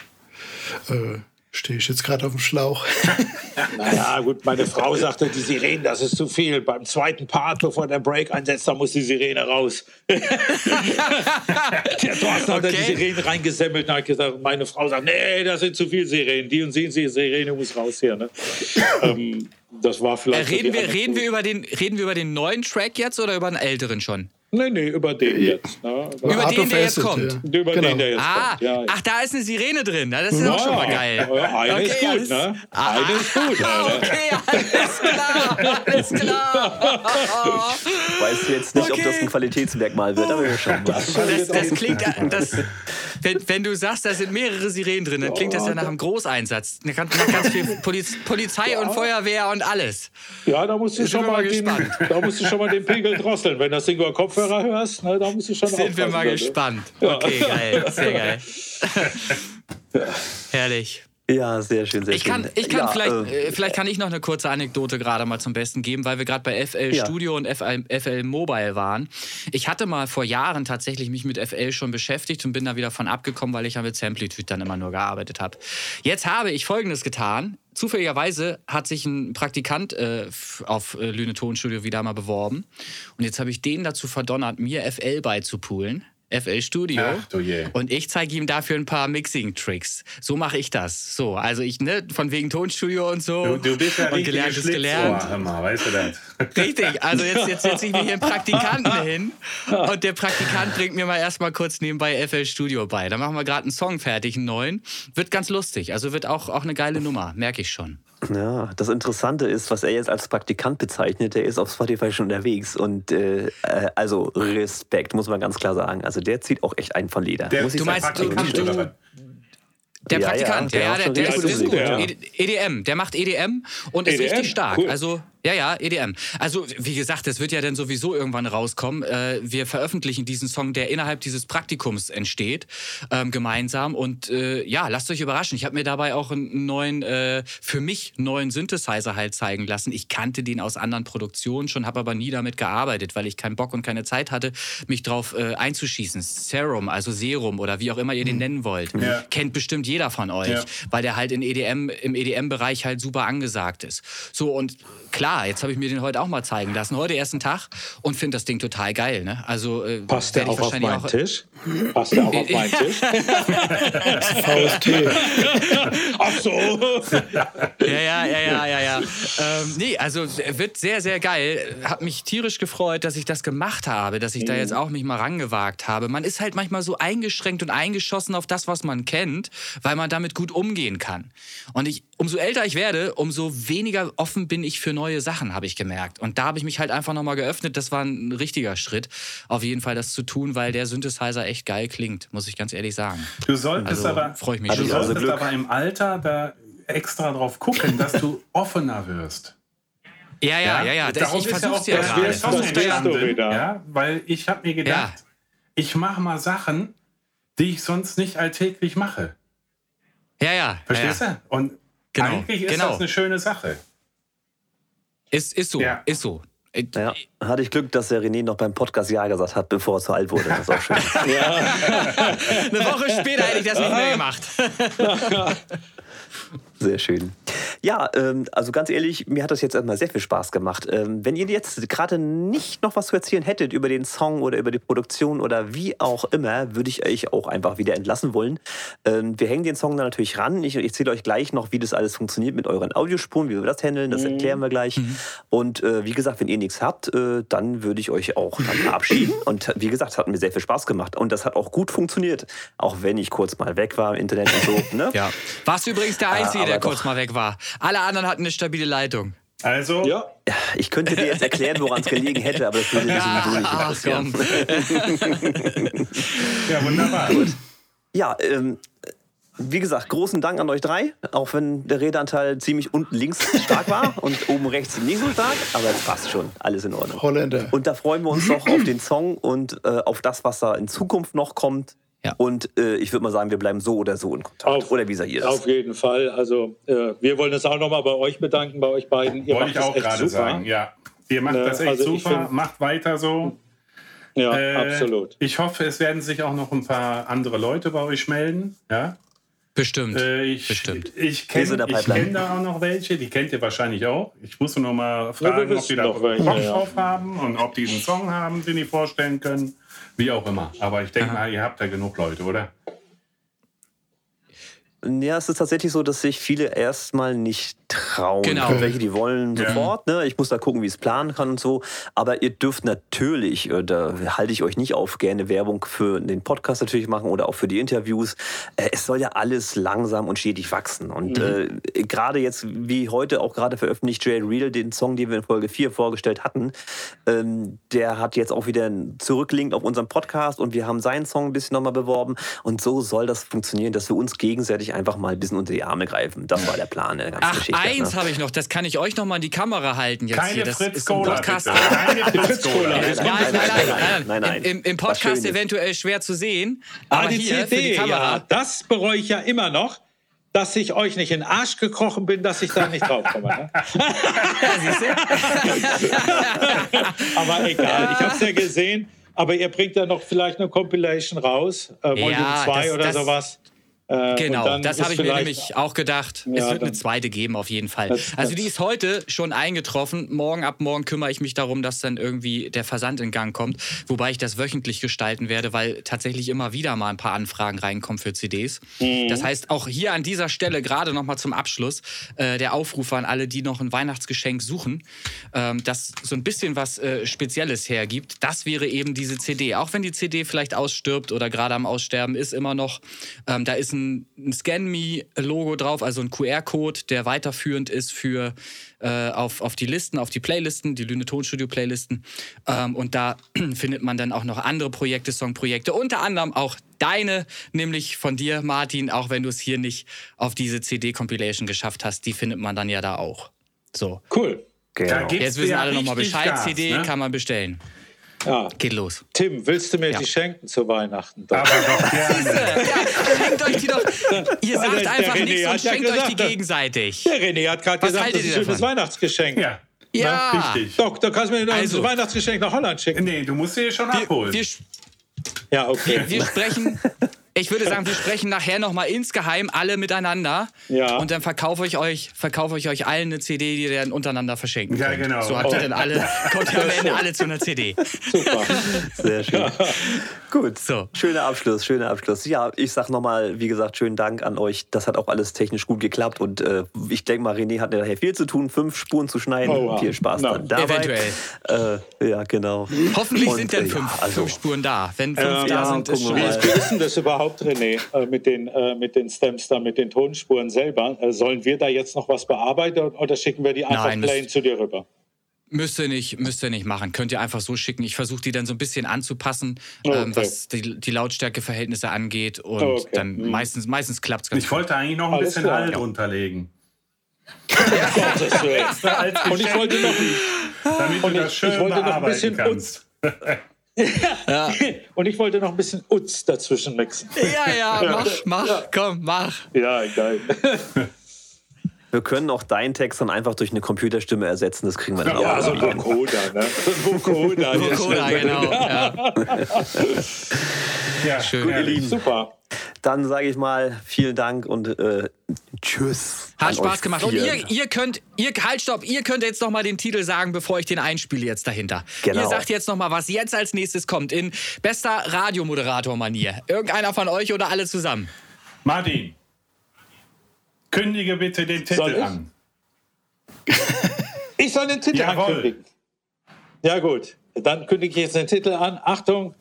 Äh, Stehe ich jetzt gerade auf dem Schlauch. *laughs* naja, gut, meine Frau sagte, die Sirene, das ist zu viel. Beim zweiten Part, bevor der Break einsetzt, da muss die Sirene raus. *laughs* der Thorsten hat okay. die Sirene reingesemmelt und hat gesagt, meine Frau sagt, nee, das sind zu viele Sirenen. Die und sie, die Sirene muss raus hier. Ne? ähm, das war vielleicht. Äh, reden, wir, reden, wir über den, reden wir über den neuen Track jetzt oder über den älteren schon? Nee, nee, über den jetzt. Ne? Über, über den, der jetzt kommt. Ja. Über genau. den, der jetzt ah, kommt. Ja. Ach, da ist eine Sirene drin. Das ist ja, auch schon mal geil. Ja, eine okay, ist gut, alles, ne? Ah, eine ist gut. *laughs* Ah, okay, alles klar. Alles klar. *laughs* Weißt du jetzt nicht, okay. ob das ein Qualitätsmerkmal wird, aber wir schauen mal. Das, das, das klingt, das, wenn, wenn, du sagst, da sind mehrere Sirenen drin, dann klingt das ja nach einem Großeinsatz. Da kann, ganz viel Poliz, Polizei und Feuerwehr und alles. Ja, da musst du, schon mal, den, da musst du schon mal den Pegel drosseln. Wenn das Ding über Kopfhörer hörst, ne, da musst du schon Sind wir mal ne? gespannt. Okay, geil. Sehr geil. *laughs* Herrlich. Ja, sehr schön, sehr ich kann, schön. Ich kann ja, vielleicht, äh, vielleicht kann ich noch eine kurze Anekdote gerade mal zum Besten geben, weil wir gerade bei FL ja. Studio und FL, FL Mobile waren. Ich hatte mal vor Jahren tatsächlich mich mit FL schon beschäftigt und bin da wieder von abgekommen, weil ich ja mit Samplitude dann immer nur gearbeitet habe. Jetzt habe ich Folgendes getan. Zufälligerweise hat sich ein Praktikant äh, auf äh, Lüne Tonstudio wieder mal beworben. Und jetzt habe ich den dazu verdonnert, mir FL beizupulen. FL Studio. Ach, du je. Und ich zeige ihm dafür ein paar Mixing-Tricks. So mache ich das. So, also ich, ne, von wegen Tonstudio und so. Du, du bist ja und gelernt ist gelernt. Immer, weißt du das? Richtig, also jetzt, jetzt setze ich mir hier einen Praktikanten *laughs* hin und der Praktikant bringt mir mal erstmal kurz nebenbei FL Studio bei. Da machen wir gerade einen Song fertig, einen neuen. Wird ganz lustig. Also wird auch, auch eine geile Nummer, merke ich schon. Ja, das Interessante ist, was er jetzt als Praktikant bezeichnet, der ist auf Spotify schon unterwegs und äh, äh also Respekt, muss man ganz klar sagen. Also der zieht auch echt einen von Leder. Der, muss du meinst, du, du, der Praktikant, ja, ja, der, der, der ist, ist gut. EDM, der macht EDM und ist EDM? richtig stark. Cool. Also ja, ja, EDM. Also, wie gesagt, das wird ja dann sowieso irgendwann rauskommen. Äh, wir veröffentlichen diesen Song, der innerhalb dieses Praktikums entsteht, ähm, gemeinsam. Und äh, ja, lasst euch überraschen. Ich habe mir dabei auch einen neuen, äh, für mich neuen Synthesizer halt zeigen lassen. Ich kannte den aus anderen Produktionen schon, habe aber nie damit gearbeitet, weil ich keinen Bock und keine Zeit hatte, mich drauf äh, einzuschießen. Serum, also Serum oder wie auch immer ihr den hm. nennen wollt. Ja. Kennt bestimmt jeder von euch, ja. weil der halt in EDM, im EDM-Bereich halt super angesagt ist. So, und klar, jetzt habe ich mir den heute auch mal zeigen lassen. Heute ersten Tag und finde das Ding total geil. Ne? Also, äh, Passt der auch auf meinen auch Tisch? Passt der auch auf meinen *laughs* Tisch? *laughs* VST. Ach so. ja, ja, ja, ja, ja. ja. Ähm, nee, also wird sehr, sehr geil. Hat mich tierisch gefreut, dass ich das gemacht habe, dass ich da jetzt auch mich mal rangewagt habe. Man ist halt manchmal so eingeschränkt und eingeschossen auf das, was man kennt, weil man damit gut umgehen kann. Und ich, umso älter ich werde, umso weniger offen bin ich für neue Sachen, habe ich gemerkt. Und da habe ich mich halt einfach nochmal geöffnet. Das war ein richtiger Schritt, auf jeden Fall das zu tun, weil der Synthesizer echt geil klingt, muss ich ganz ehrlich sagen. Du solltest also, aber, freue ich mich also du solltest also aber im Alter da extra drauf gucken, dass du offener wirst. Ja, ja, ja, ja. Das, ich versuche ja, ja gerade. Ja, weil ich habe mir gedacht, ja. ich mache mal Sachen, die ich sonst nicht alltäglich mache. Ja, ja. Verstehst ja, du? Und genau, eigentlich ist genau. das eine schöne Sache. Ist, ist so, ja. ist so. Ja, hatte ich Glück, dass der René noch beim Podcast Ja gesagt hat, bevor er zu alt wurde. Das ist auch schön. *laughs* ja. *laughs* Eine Woche später hätte ich das nicht mehr gemacht. *laughs* Sehr schön. Ja, ähm, also ganz ehrlich, mir hat das jetzt erstmal sehr viel Spaß gemacht. Ähm, wenn ihr jetzt gerade nicht noch was zu erzählen hättet über den Song oder über die Produktion oder wie auch immer, würde ich euch auch einfach wieder entlassen wollen. Ähm, wir hängen den Song dann natürlich ran. Ich, ich erzähle euch gleich noch, wie das alles funktioniert mit euren Audiospuren, wie wir das handeln. Das mhm. erklären wir gleich. Mhm. Und äh, wie gesagt, wenn ihr nichts habt, äh, dann würde ich euch auch dann verabschieden. Und wie gesagt, es hat mir sehr viel Spaß gemacht. Und das hat auch gut funktioniert. Auch wenn ich kurz mal weg war im Internet und so. Ne? *laughs* ja. Warst du übrigens der Einzige, der kurz mal weg war? Alle anderen hatten eine stabile Leitung. Also? Ja. Ich könnte dir jetzt erklären, woran es gelegen hätte, aber das würde dich sowieso nicht interessieren. *laughs* *laughs* ja, wunderbar. Gut. Ja, ähm, wie gesagt, großen Dank an euch drei, auch wenn der Redeanteil ziemlich unten links stark war *laughs* und oben rechts nicht so stark, aber es passt schon, alles in Ordnung. Holländer. Und da freuen wir uns noch auf den Song und äh, auf das, was da in Zukunft noch kommt. Ja. Und äh, ich würde mal sagen, wir bleiben so oder so in Kontakt. Auf, oder wie seid ihr das? Auf jeden Fall. Also äh, wir wollen uns auch nochmal bei euch bedanken, bei euch beiden. Ihr Wollte ich auch gerade sagen, ja. Ihr macht ne, das echt also super, find, macht weiter so. Ja, äh, absolut. Ich hoffe, es werden sich auch noch ein paar andere Leute bei euch melden. Ja? Bestimmt. Äh, ich Bestimmt. ich kenne kenn da auch noch welche, die kennt ihr wahrscheinlich auch. Ich muss nur mal fragen, ja, ob die da Bock drauf haben und ob die einen Song haben, den die vorstellen können. Wie auch immer. Aber ich denke mal, ihr habt da genug Leute, oder? Ja, es ist tatsächlich so, dass sich viele erstmal nicht trauen. Genau. Welche, die wollen ja. sofort. Ne? Ich muss da gucken, wie ich es planen kann und so. Aber ihr dürft natürlich, äh, da halte ich euch nicht auf, gerne Werbung für den Podcast natürlich machen oder auch für die Interviews. Äh, es soll ja alles langsam und stetig wachsen. Und mhm. äh, gerade jetzt, wie heute auch gerade veröffentlicht, Jay Real, den Song, den wir in Folge 4 vorgestellt hatten, ähm, der hat jetzt auch wieder zurücklinkt auf unserem Podcast und wir haben seinen Song ein bisschen nochmal beworben. Und so soll das funktionieren, dass wir uns gegenseitig einfach mal ein bisschen unter die Arme greifen. Das war der Plan der ganzen Ach, Geschichte. Eins habe ich noch, das kann ich euch noch mal in die Kamera halten jetzt Keine hier. Das Fritz ist Cola, Podcast. Keine Fritz Cola. Nein, nein, nein, nein, nein, nein. Im, im Podcast eventuell schwer zu sehen. Ah, Aber die hier für die CD, Kamera. ja, das bereue ich ja immer noch, dass ich euch nicht in den Arsch gekrochen bin, dass ich da nicht draufkomme. Ne? *laughs* *laughs* aber egal, ich habe es ja gesehen. Aber ihr bringt ja noch vielleicht eine Compilation raus, äh, Volume Ja, 2 das- oder das- sowas. Äh, Genau, das habe ich mir nämlich auch gedacht. Ja, es wird eine zweite geben, auf jeden Fall. Das- also, die ist heute schon eingetroffen. Morgen ab morgen kümmere ich mich darum, dass dann irgendwie der Versand in Gang kommt. Wobei ich das wöchentlich gestalten werde, weil tatsächlich immer wieder mal ein paar Anfragen reinkommen für CDs. Mhm. Das heißt, auch hier an dieser Stelle, gerade nochmal zum Abschluss, äh, der Aufruf an alle, die noch ein Weihnachtsgeschenk suchen, ähm, das so ein bisschen was äh, Spezielles hergibt. Das wäre eben diese CD. Auch wenn die CD vielleicht ausstirbt oder gerade am Aussterben ist, immer noch, ähm, da ist ein, ein Scan-Me-Logo drauf, also ein QR-Code, der weiterführend ist für äh, auf, auf die Listen, auf die Playlisten, die Lüne Tonstudio-Playlisten. Ähm, und da *clears throat* findet man dann auch noch andere Projekte, Songprojekte, unter anderem auch deine, nämlich von dir, Martin, auch wenn du es hier nicht auf diese CD-Compilation geschafft hast, die findet man dann ja da auch. So. Cool. Genau. Da gibt's Jetzt wissen ja alle nochmal Bescheid. Gas, CD ne? kann man bestellen. Ja. Geht los. Tim, willst du mir Ja. die schenken zu Weihnachten? Doch. Aber doch gerne. *laughs* ja, schenkt euch die doch. Ihr sagt der einfach nichts und schenkt euch die gesagt, gegenseitig. Der René hat gerade gesagt, das ist ein schönes davon? Weihnachtsgeschenk. Ja. Ja. Richtig. Doch, da kannst du mir noch Also. ein Weihnachtsgeschenk nach Holland schicken. Nee, du musst sie schon Wir, abholen. wir, Ja, okay. wir sprechen, ich würde sagen, wir sprechen nachher nochmal insgeheim alle miteinander. Ja. Und dann verkaufe ich euch, verkaufe ich euch allen eine CD, die ihr dann untereinander verschenken Ja, könnt. genau. So habt ihr dann alle, *laughs* kommt ihr am Ende alle zu einer CD. Super. *laughs* Sehr schön. *laughs* Gut, So. schöner Abschluss, schöner Abschluss. Ja, ich sag nochmal, wie gesagt, schönen Dank an euch. Das hat auch alles technisch gut geklappt und äh, ich denke mal, René hat nachher viel zu tun, fünf Spuren zu schneiden. Oha. Viel Spaß Na, dann dabei. eventuell. Äh, ja, genau. Hoffentlich Und, sind dann äh, fünf, ja, also- fünf Spuren da. Wenn fünf Ähm, da ja, sind, ist schon wir Wie ist, wie ist denn das überhaupt, René, äh, mit, den, äh, mit den Stems da, mit den Tonspuren selber? Äh, sollen wir da jetzt noch was bearbeiten oder schicken wir die einfach Nein, plain zu dir rüber? Müsst ihr nicht, müsst ihr nicht machen. Könnt ihr einfach so schicken. Ich versuche die dann so ein bisschen anzupassen, Okay. ähm, was die, die Lautstärkeverhältnisse angeht. Und Okay. dann Mhm. meistens, meistens klappt es ganz Ich wollte eigentlich noch ein Alles bisschen klar. Halt runterlegen. Gottes *laughs* Willen. Als Und ich wollte noch, damit und du ich- das schön ich wollte noch ein bisschen kannst. *laughs* und ich wollte noch ein bisschen Utz dazwischen mixen. Ja, ja, mach, mach, komm, mach. Ja, geil. Wir können auch deinen Text dann einfach durch eine Computerstimme ersetzen. Das kriegen wir dann Ja, auch so irgendwie hin. Vocoder, ne? *laughs* Vocoder, schnell. genau. Ja. Ja, Schön. herrlich. Super. Dann sage ich mal vielen Dank und äh, tschüss. Hat Spaß gemacht. Und vier. ihr, ihr könnt, ihr, halt, stopp, ihr könnt jetzt noch mal den Titel sagen, bevor ich den einspiele jetzt dahinter. Genau. Ihr sagt jetzt noch mal, was jetzt als nächstes kommt, in bester Radiomoderator-Manier. Irgendeiner von euch oder alle zusammen? Martin, kündige bitte den Soll Titel ich? an. *laughs* Ich soll den Titel Jawohl. ankündigen. Ja, gut. Dann kündige ich jetzt den Titel an. Achtung.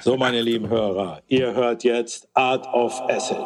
So, meine lieben Hörer, ihr hört jetzt Art of Acid.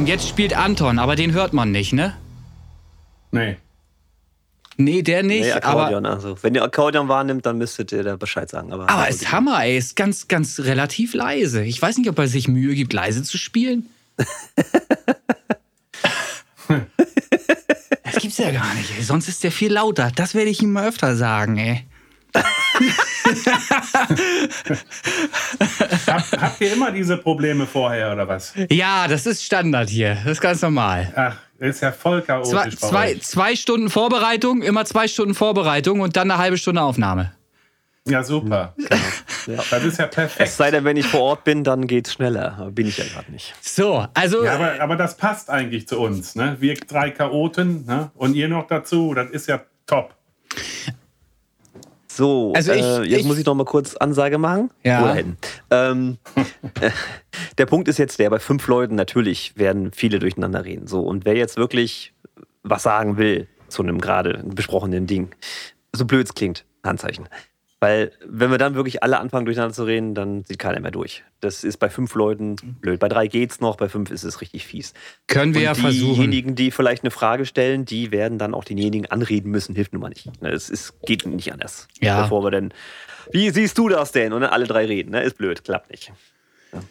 Clem, jetzt spielt Anton, aber den hört man nicht, ne? Nee. Nee, der nicht. Nee, Akkordeon, aber, also. Wenn ihr Akkordeon wahrnimmt, dann müsstet ihr da Bescheid sagen. Aber, aber ist Hammer, ey. Ist ganz, ganz relativ leise. Ich weiß nicht, ob er sich Mühe gibt, leise zu spielen. *laughs* das gibt's ja gar nicht, ey. Sonst ist der viel lauter. Das werde ich ihm mal öfter sagen, ey. *laughs* Hab, habt ihr immer diese Probleme vorher oder was? Ja, das ist Standard hier. Das ist ganz normal. Ach, ist ja voll chaotisch. Zwei, zwei, zwei Stunden Vorbereitung, immer zwei Stunden Vorbereitung und dann eine halbe Stunde Aufnahme. Ja, super. Genau. *laughs* Ja. Das ist ja perfekt. Es sei denn, wenn ich vor Ort bin, dann geht es schneller. Aber bin ich ja gerade nicht. So, also. Ja, aber, aber das passt eigentlich zu uns. Ne? Wir drei Chaoten ne? und ihr noch dazu. Das ist ja top. So, also ich, äh, jetzt ich, muss ich noch mal kurz Ansage machen. Ja. Ähm, *laughs* der Punkt ist jetzt der, bei fünf Leuten natürlich werden viele durcheinander reden. So, und wer jetzt wirklich was sagen will zu einem gerade besprochenen Ding, so blöd es klingt, Handzeichen. Weil, wenn wir dann wirklich alle anfangen, durcheinander zu reden, dann sieht keiner mehr durch. Das ist bei fünf Leuten blöd. Bei drei geht's noch, bei fünf ist es richtig fies. Können wir Und ja versuchen. Diejenigen, die vielleicht eine Frage stellen, die werden dann auch denjenigen anreden müssen, hilft nun mal nicht. Es ist, geht nicht anders. Ja. Bevor wir denn, wie siehst du das denn? Und dann alle drei reden. Ne? Ist blöd, klappt nicht. Ja.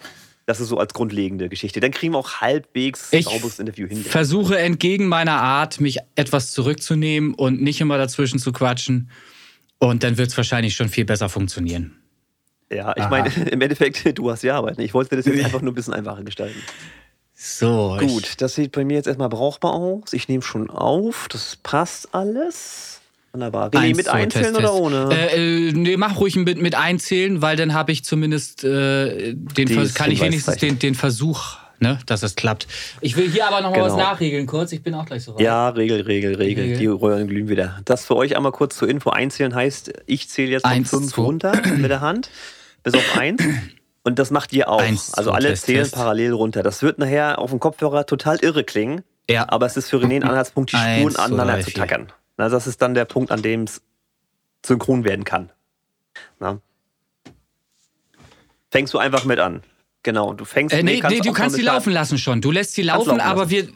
Das ist so als grundlegende Geschichte. Dann kriegen wir auch halbwegs ich sauberes Interview hin. Ich versuche entgegen meiner Art, mich etwas zurückzunehmen und nicht immer dazwischen zu quatschen. Und dann wird es wahrscheinlich schon viel besser funktionieren. Ja, ich meine, *laughs* im Endeffekt, du hast ja Arbeit. Ich wollte das jetzt *laughs* einfach nur ein bisschen einfacher gestalten. So. Gut, das sieht bei mir jetzt erstmal brauchbar aus. Ich nehme schon auf. Das passt alles. Wunderbar. René, mit einzählen oder ohne? Äh, äh, nee, mach ruhig mit, mit einzählen, weil dann habe ich zumindest äh, den kann ich wenigstens den, den Versuch ne, dass es klappt. Ich will hier aber noch mal genau. was nachregeln kurz. Ich bin auch gleich so weit. Ja, Regel, Regel, Regel. Regel. Die Röhren glühen wieder. Das für euch einmal kurz zur Info. Einzählen heißt, ich zähle jetzt von fünf runter mit der Hand bis auf eins. Und das macht ihr auch. Eins, also alle Test, zählen Test. parallel runter. Das wird nachher auf dem Kopfhörer total irre klingen. Ja. Aber es ist für René ein Anhaltspunkt, die Spuren aneinander zu tackern. Also das ist dann der Punkt, an dem es synchron werden kann. Na? Fängst du einfach mit an. Genau, du fängst äh, nee, nee, nee du kannst sie laufen lassen schon. Du lässt sie laufen, laufen aber wir,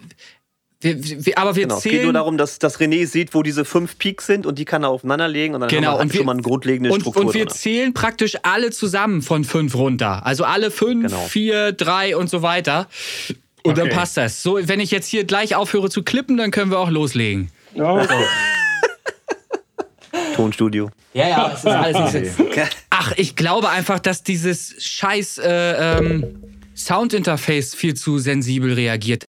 wir, wir, aber wir genau. zählen. Es geht nur darum, dass, dass René sieht, wo diese fünf Peaks sind und die kann er aufeinander legen und dann genau. haben wir, schon mal eine grundlegende und, Struktur. Und wir drin. zählen praktisch alle zusammen von fünf runter. Also alle fünf, genau. vier, drei und so weiter. Und okay. dann passt das. So, wenn ich jetzt hier gleich aufhöre zu klippen, dann können wir auch loslegen. Ja, okay. *laughs* Tonstudio. Ja, ja, es ist alles nicht so. Ach, ich glaube einfach, dass dieses scheiß äh, ähm, Soundinterface viel zu sensibel reagiert.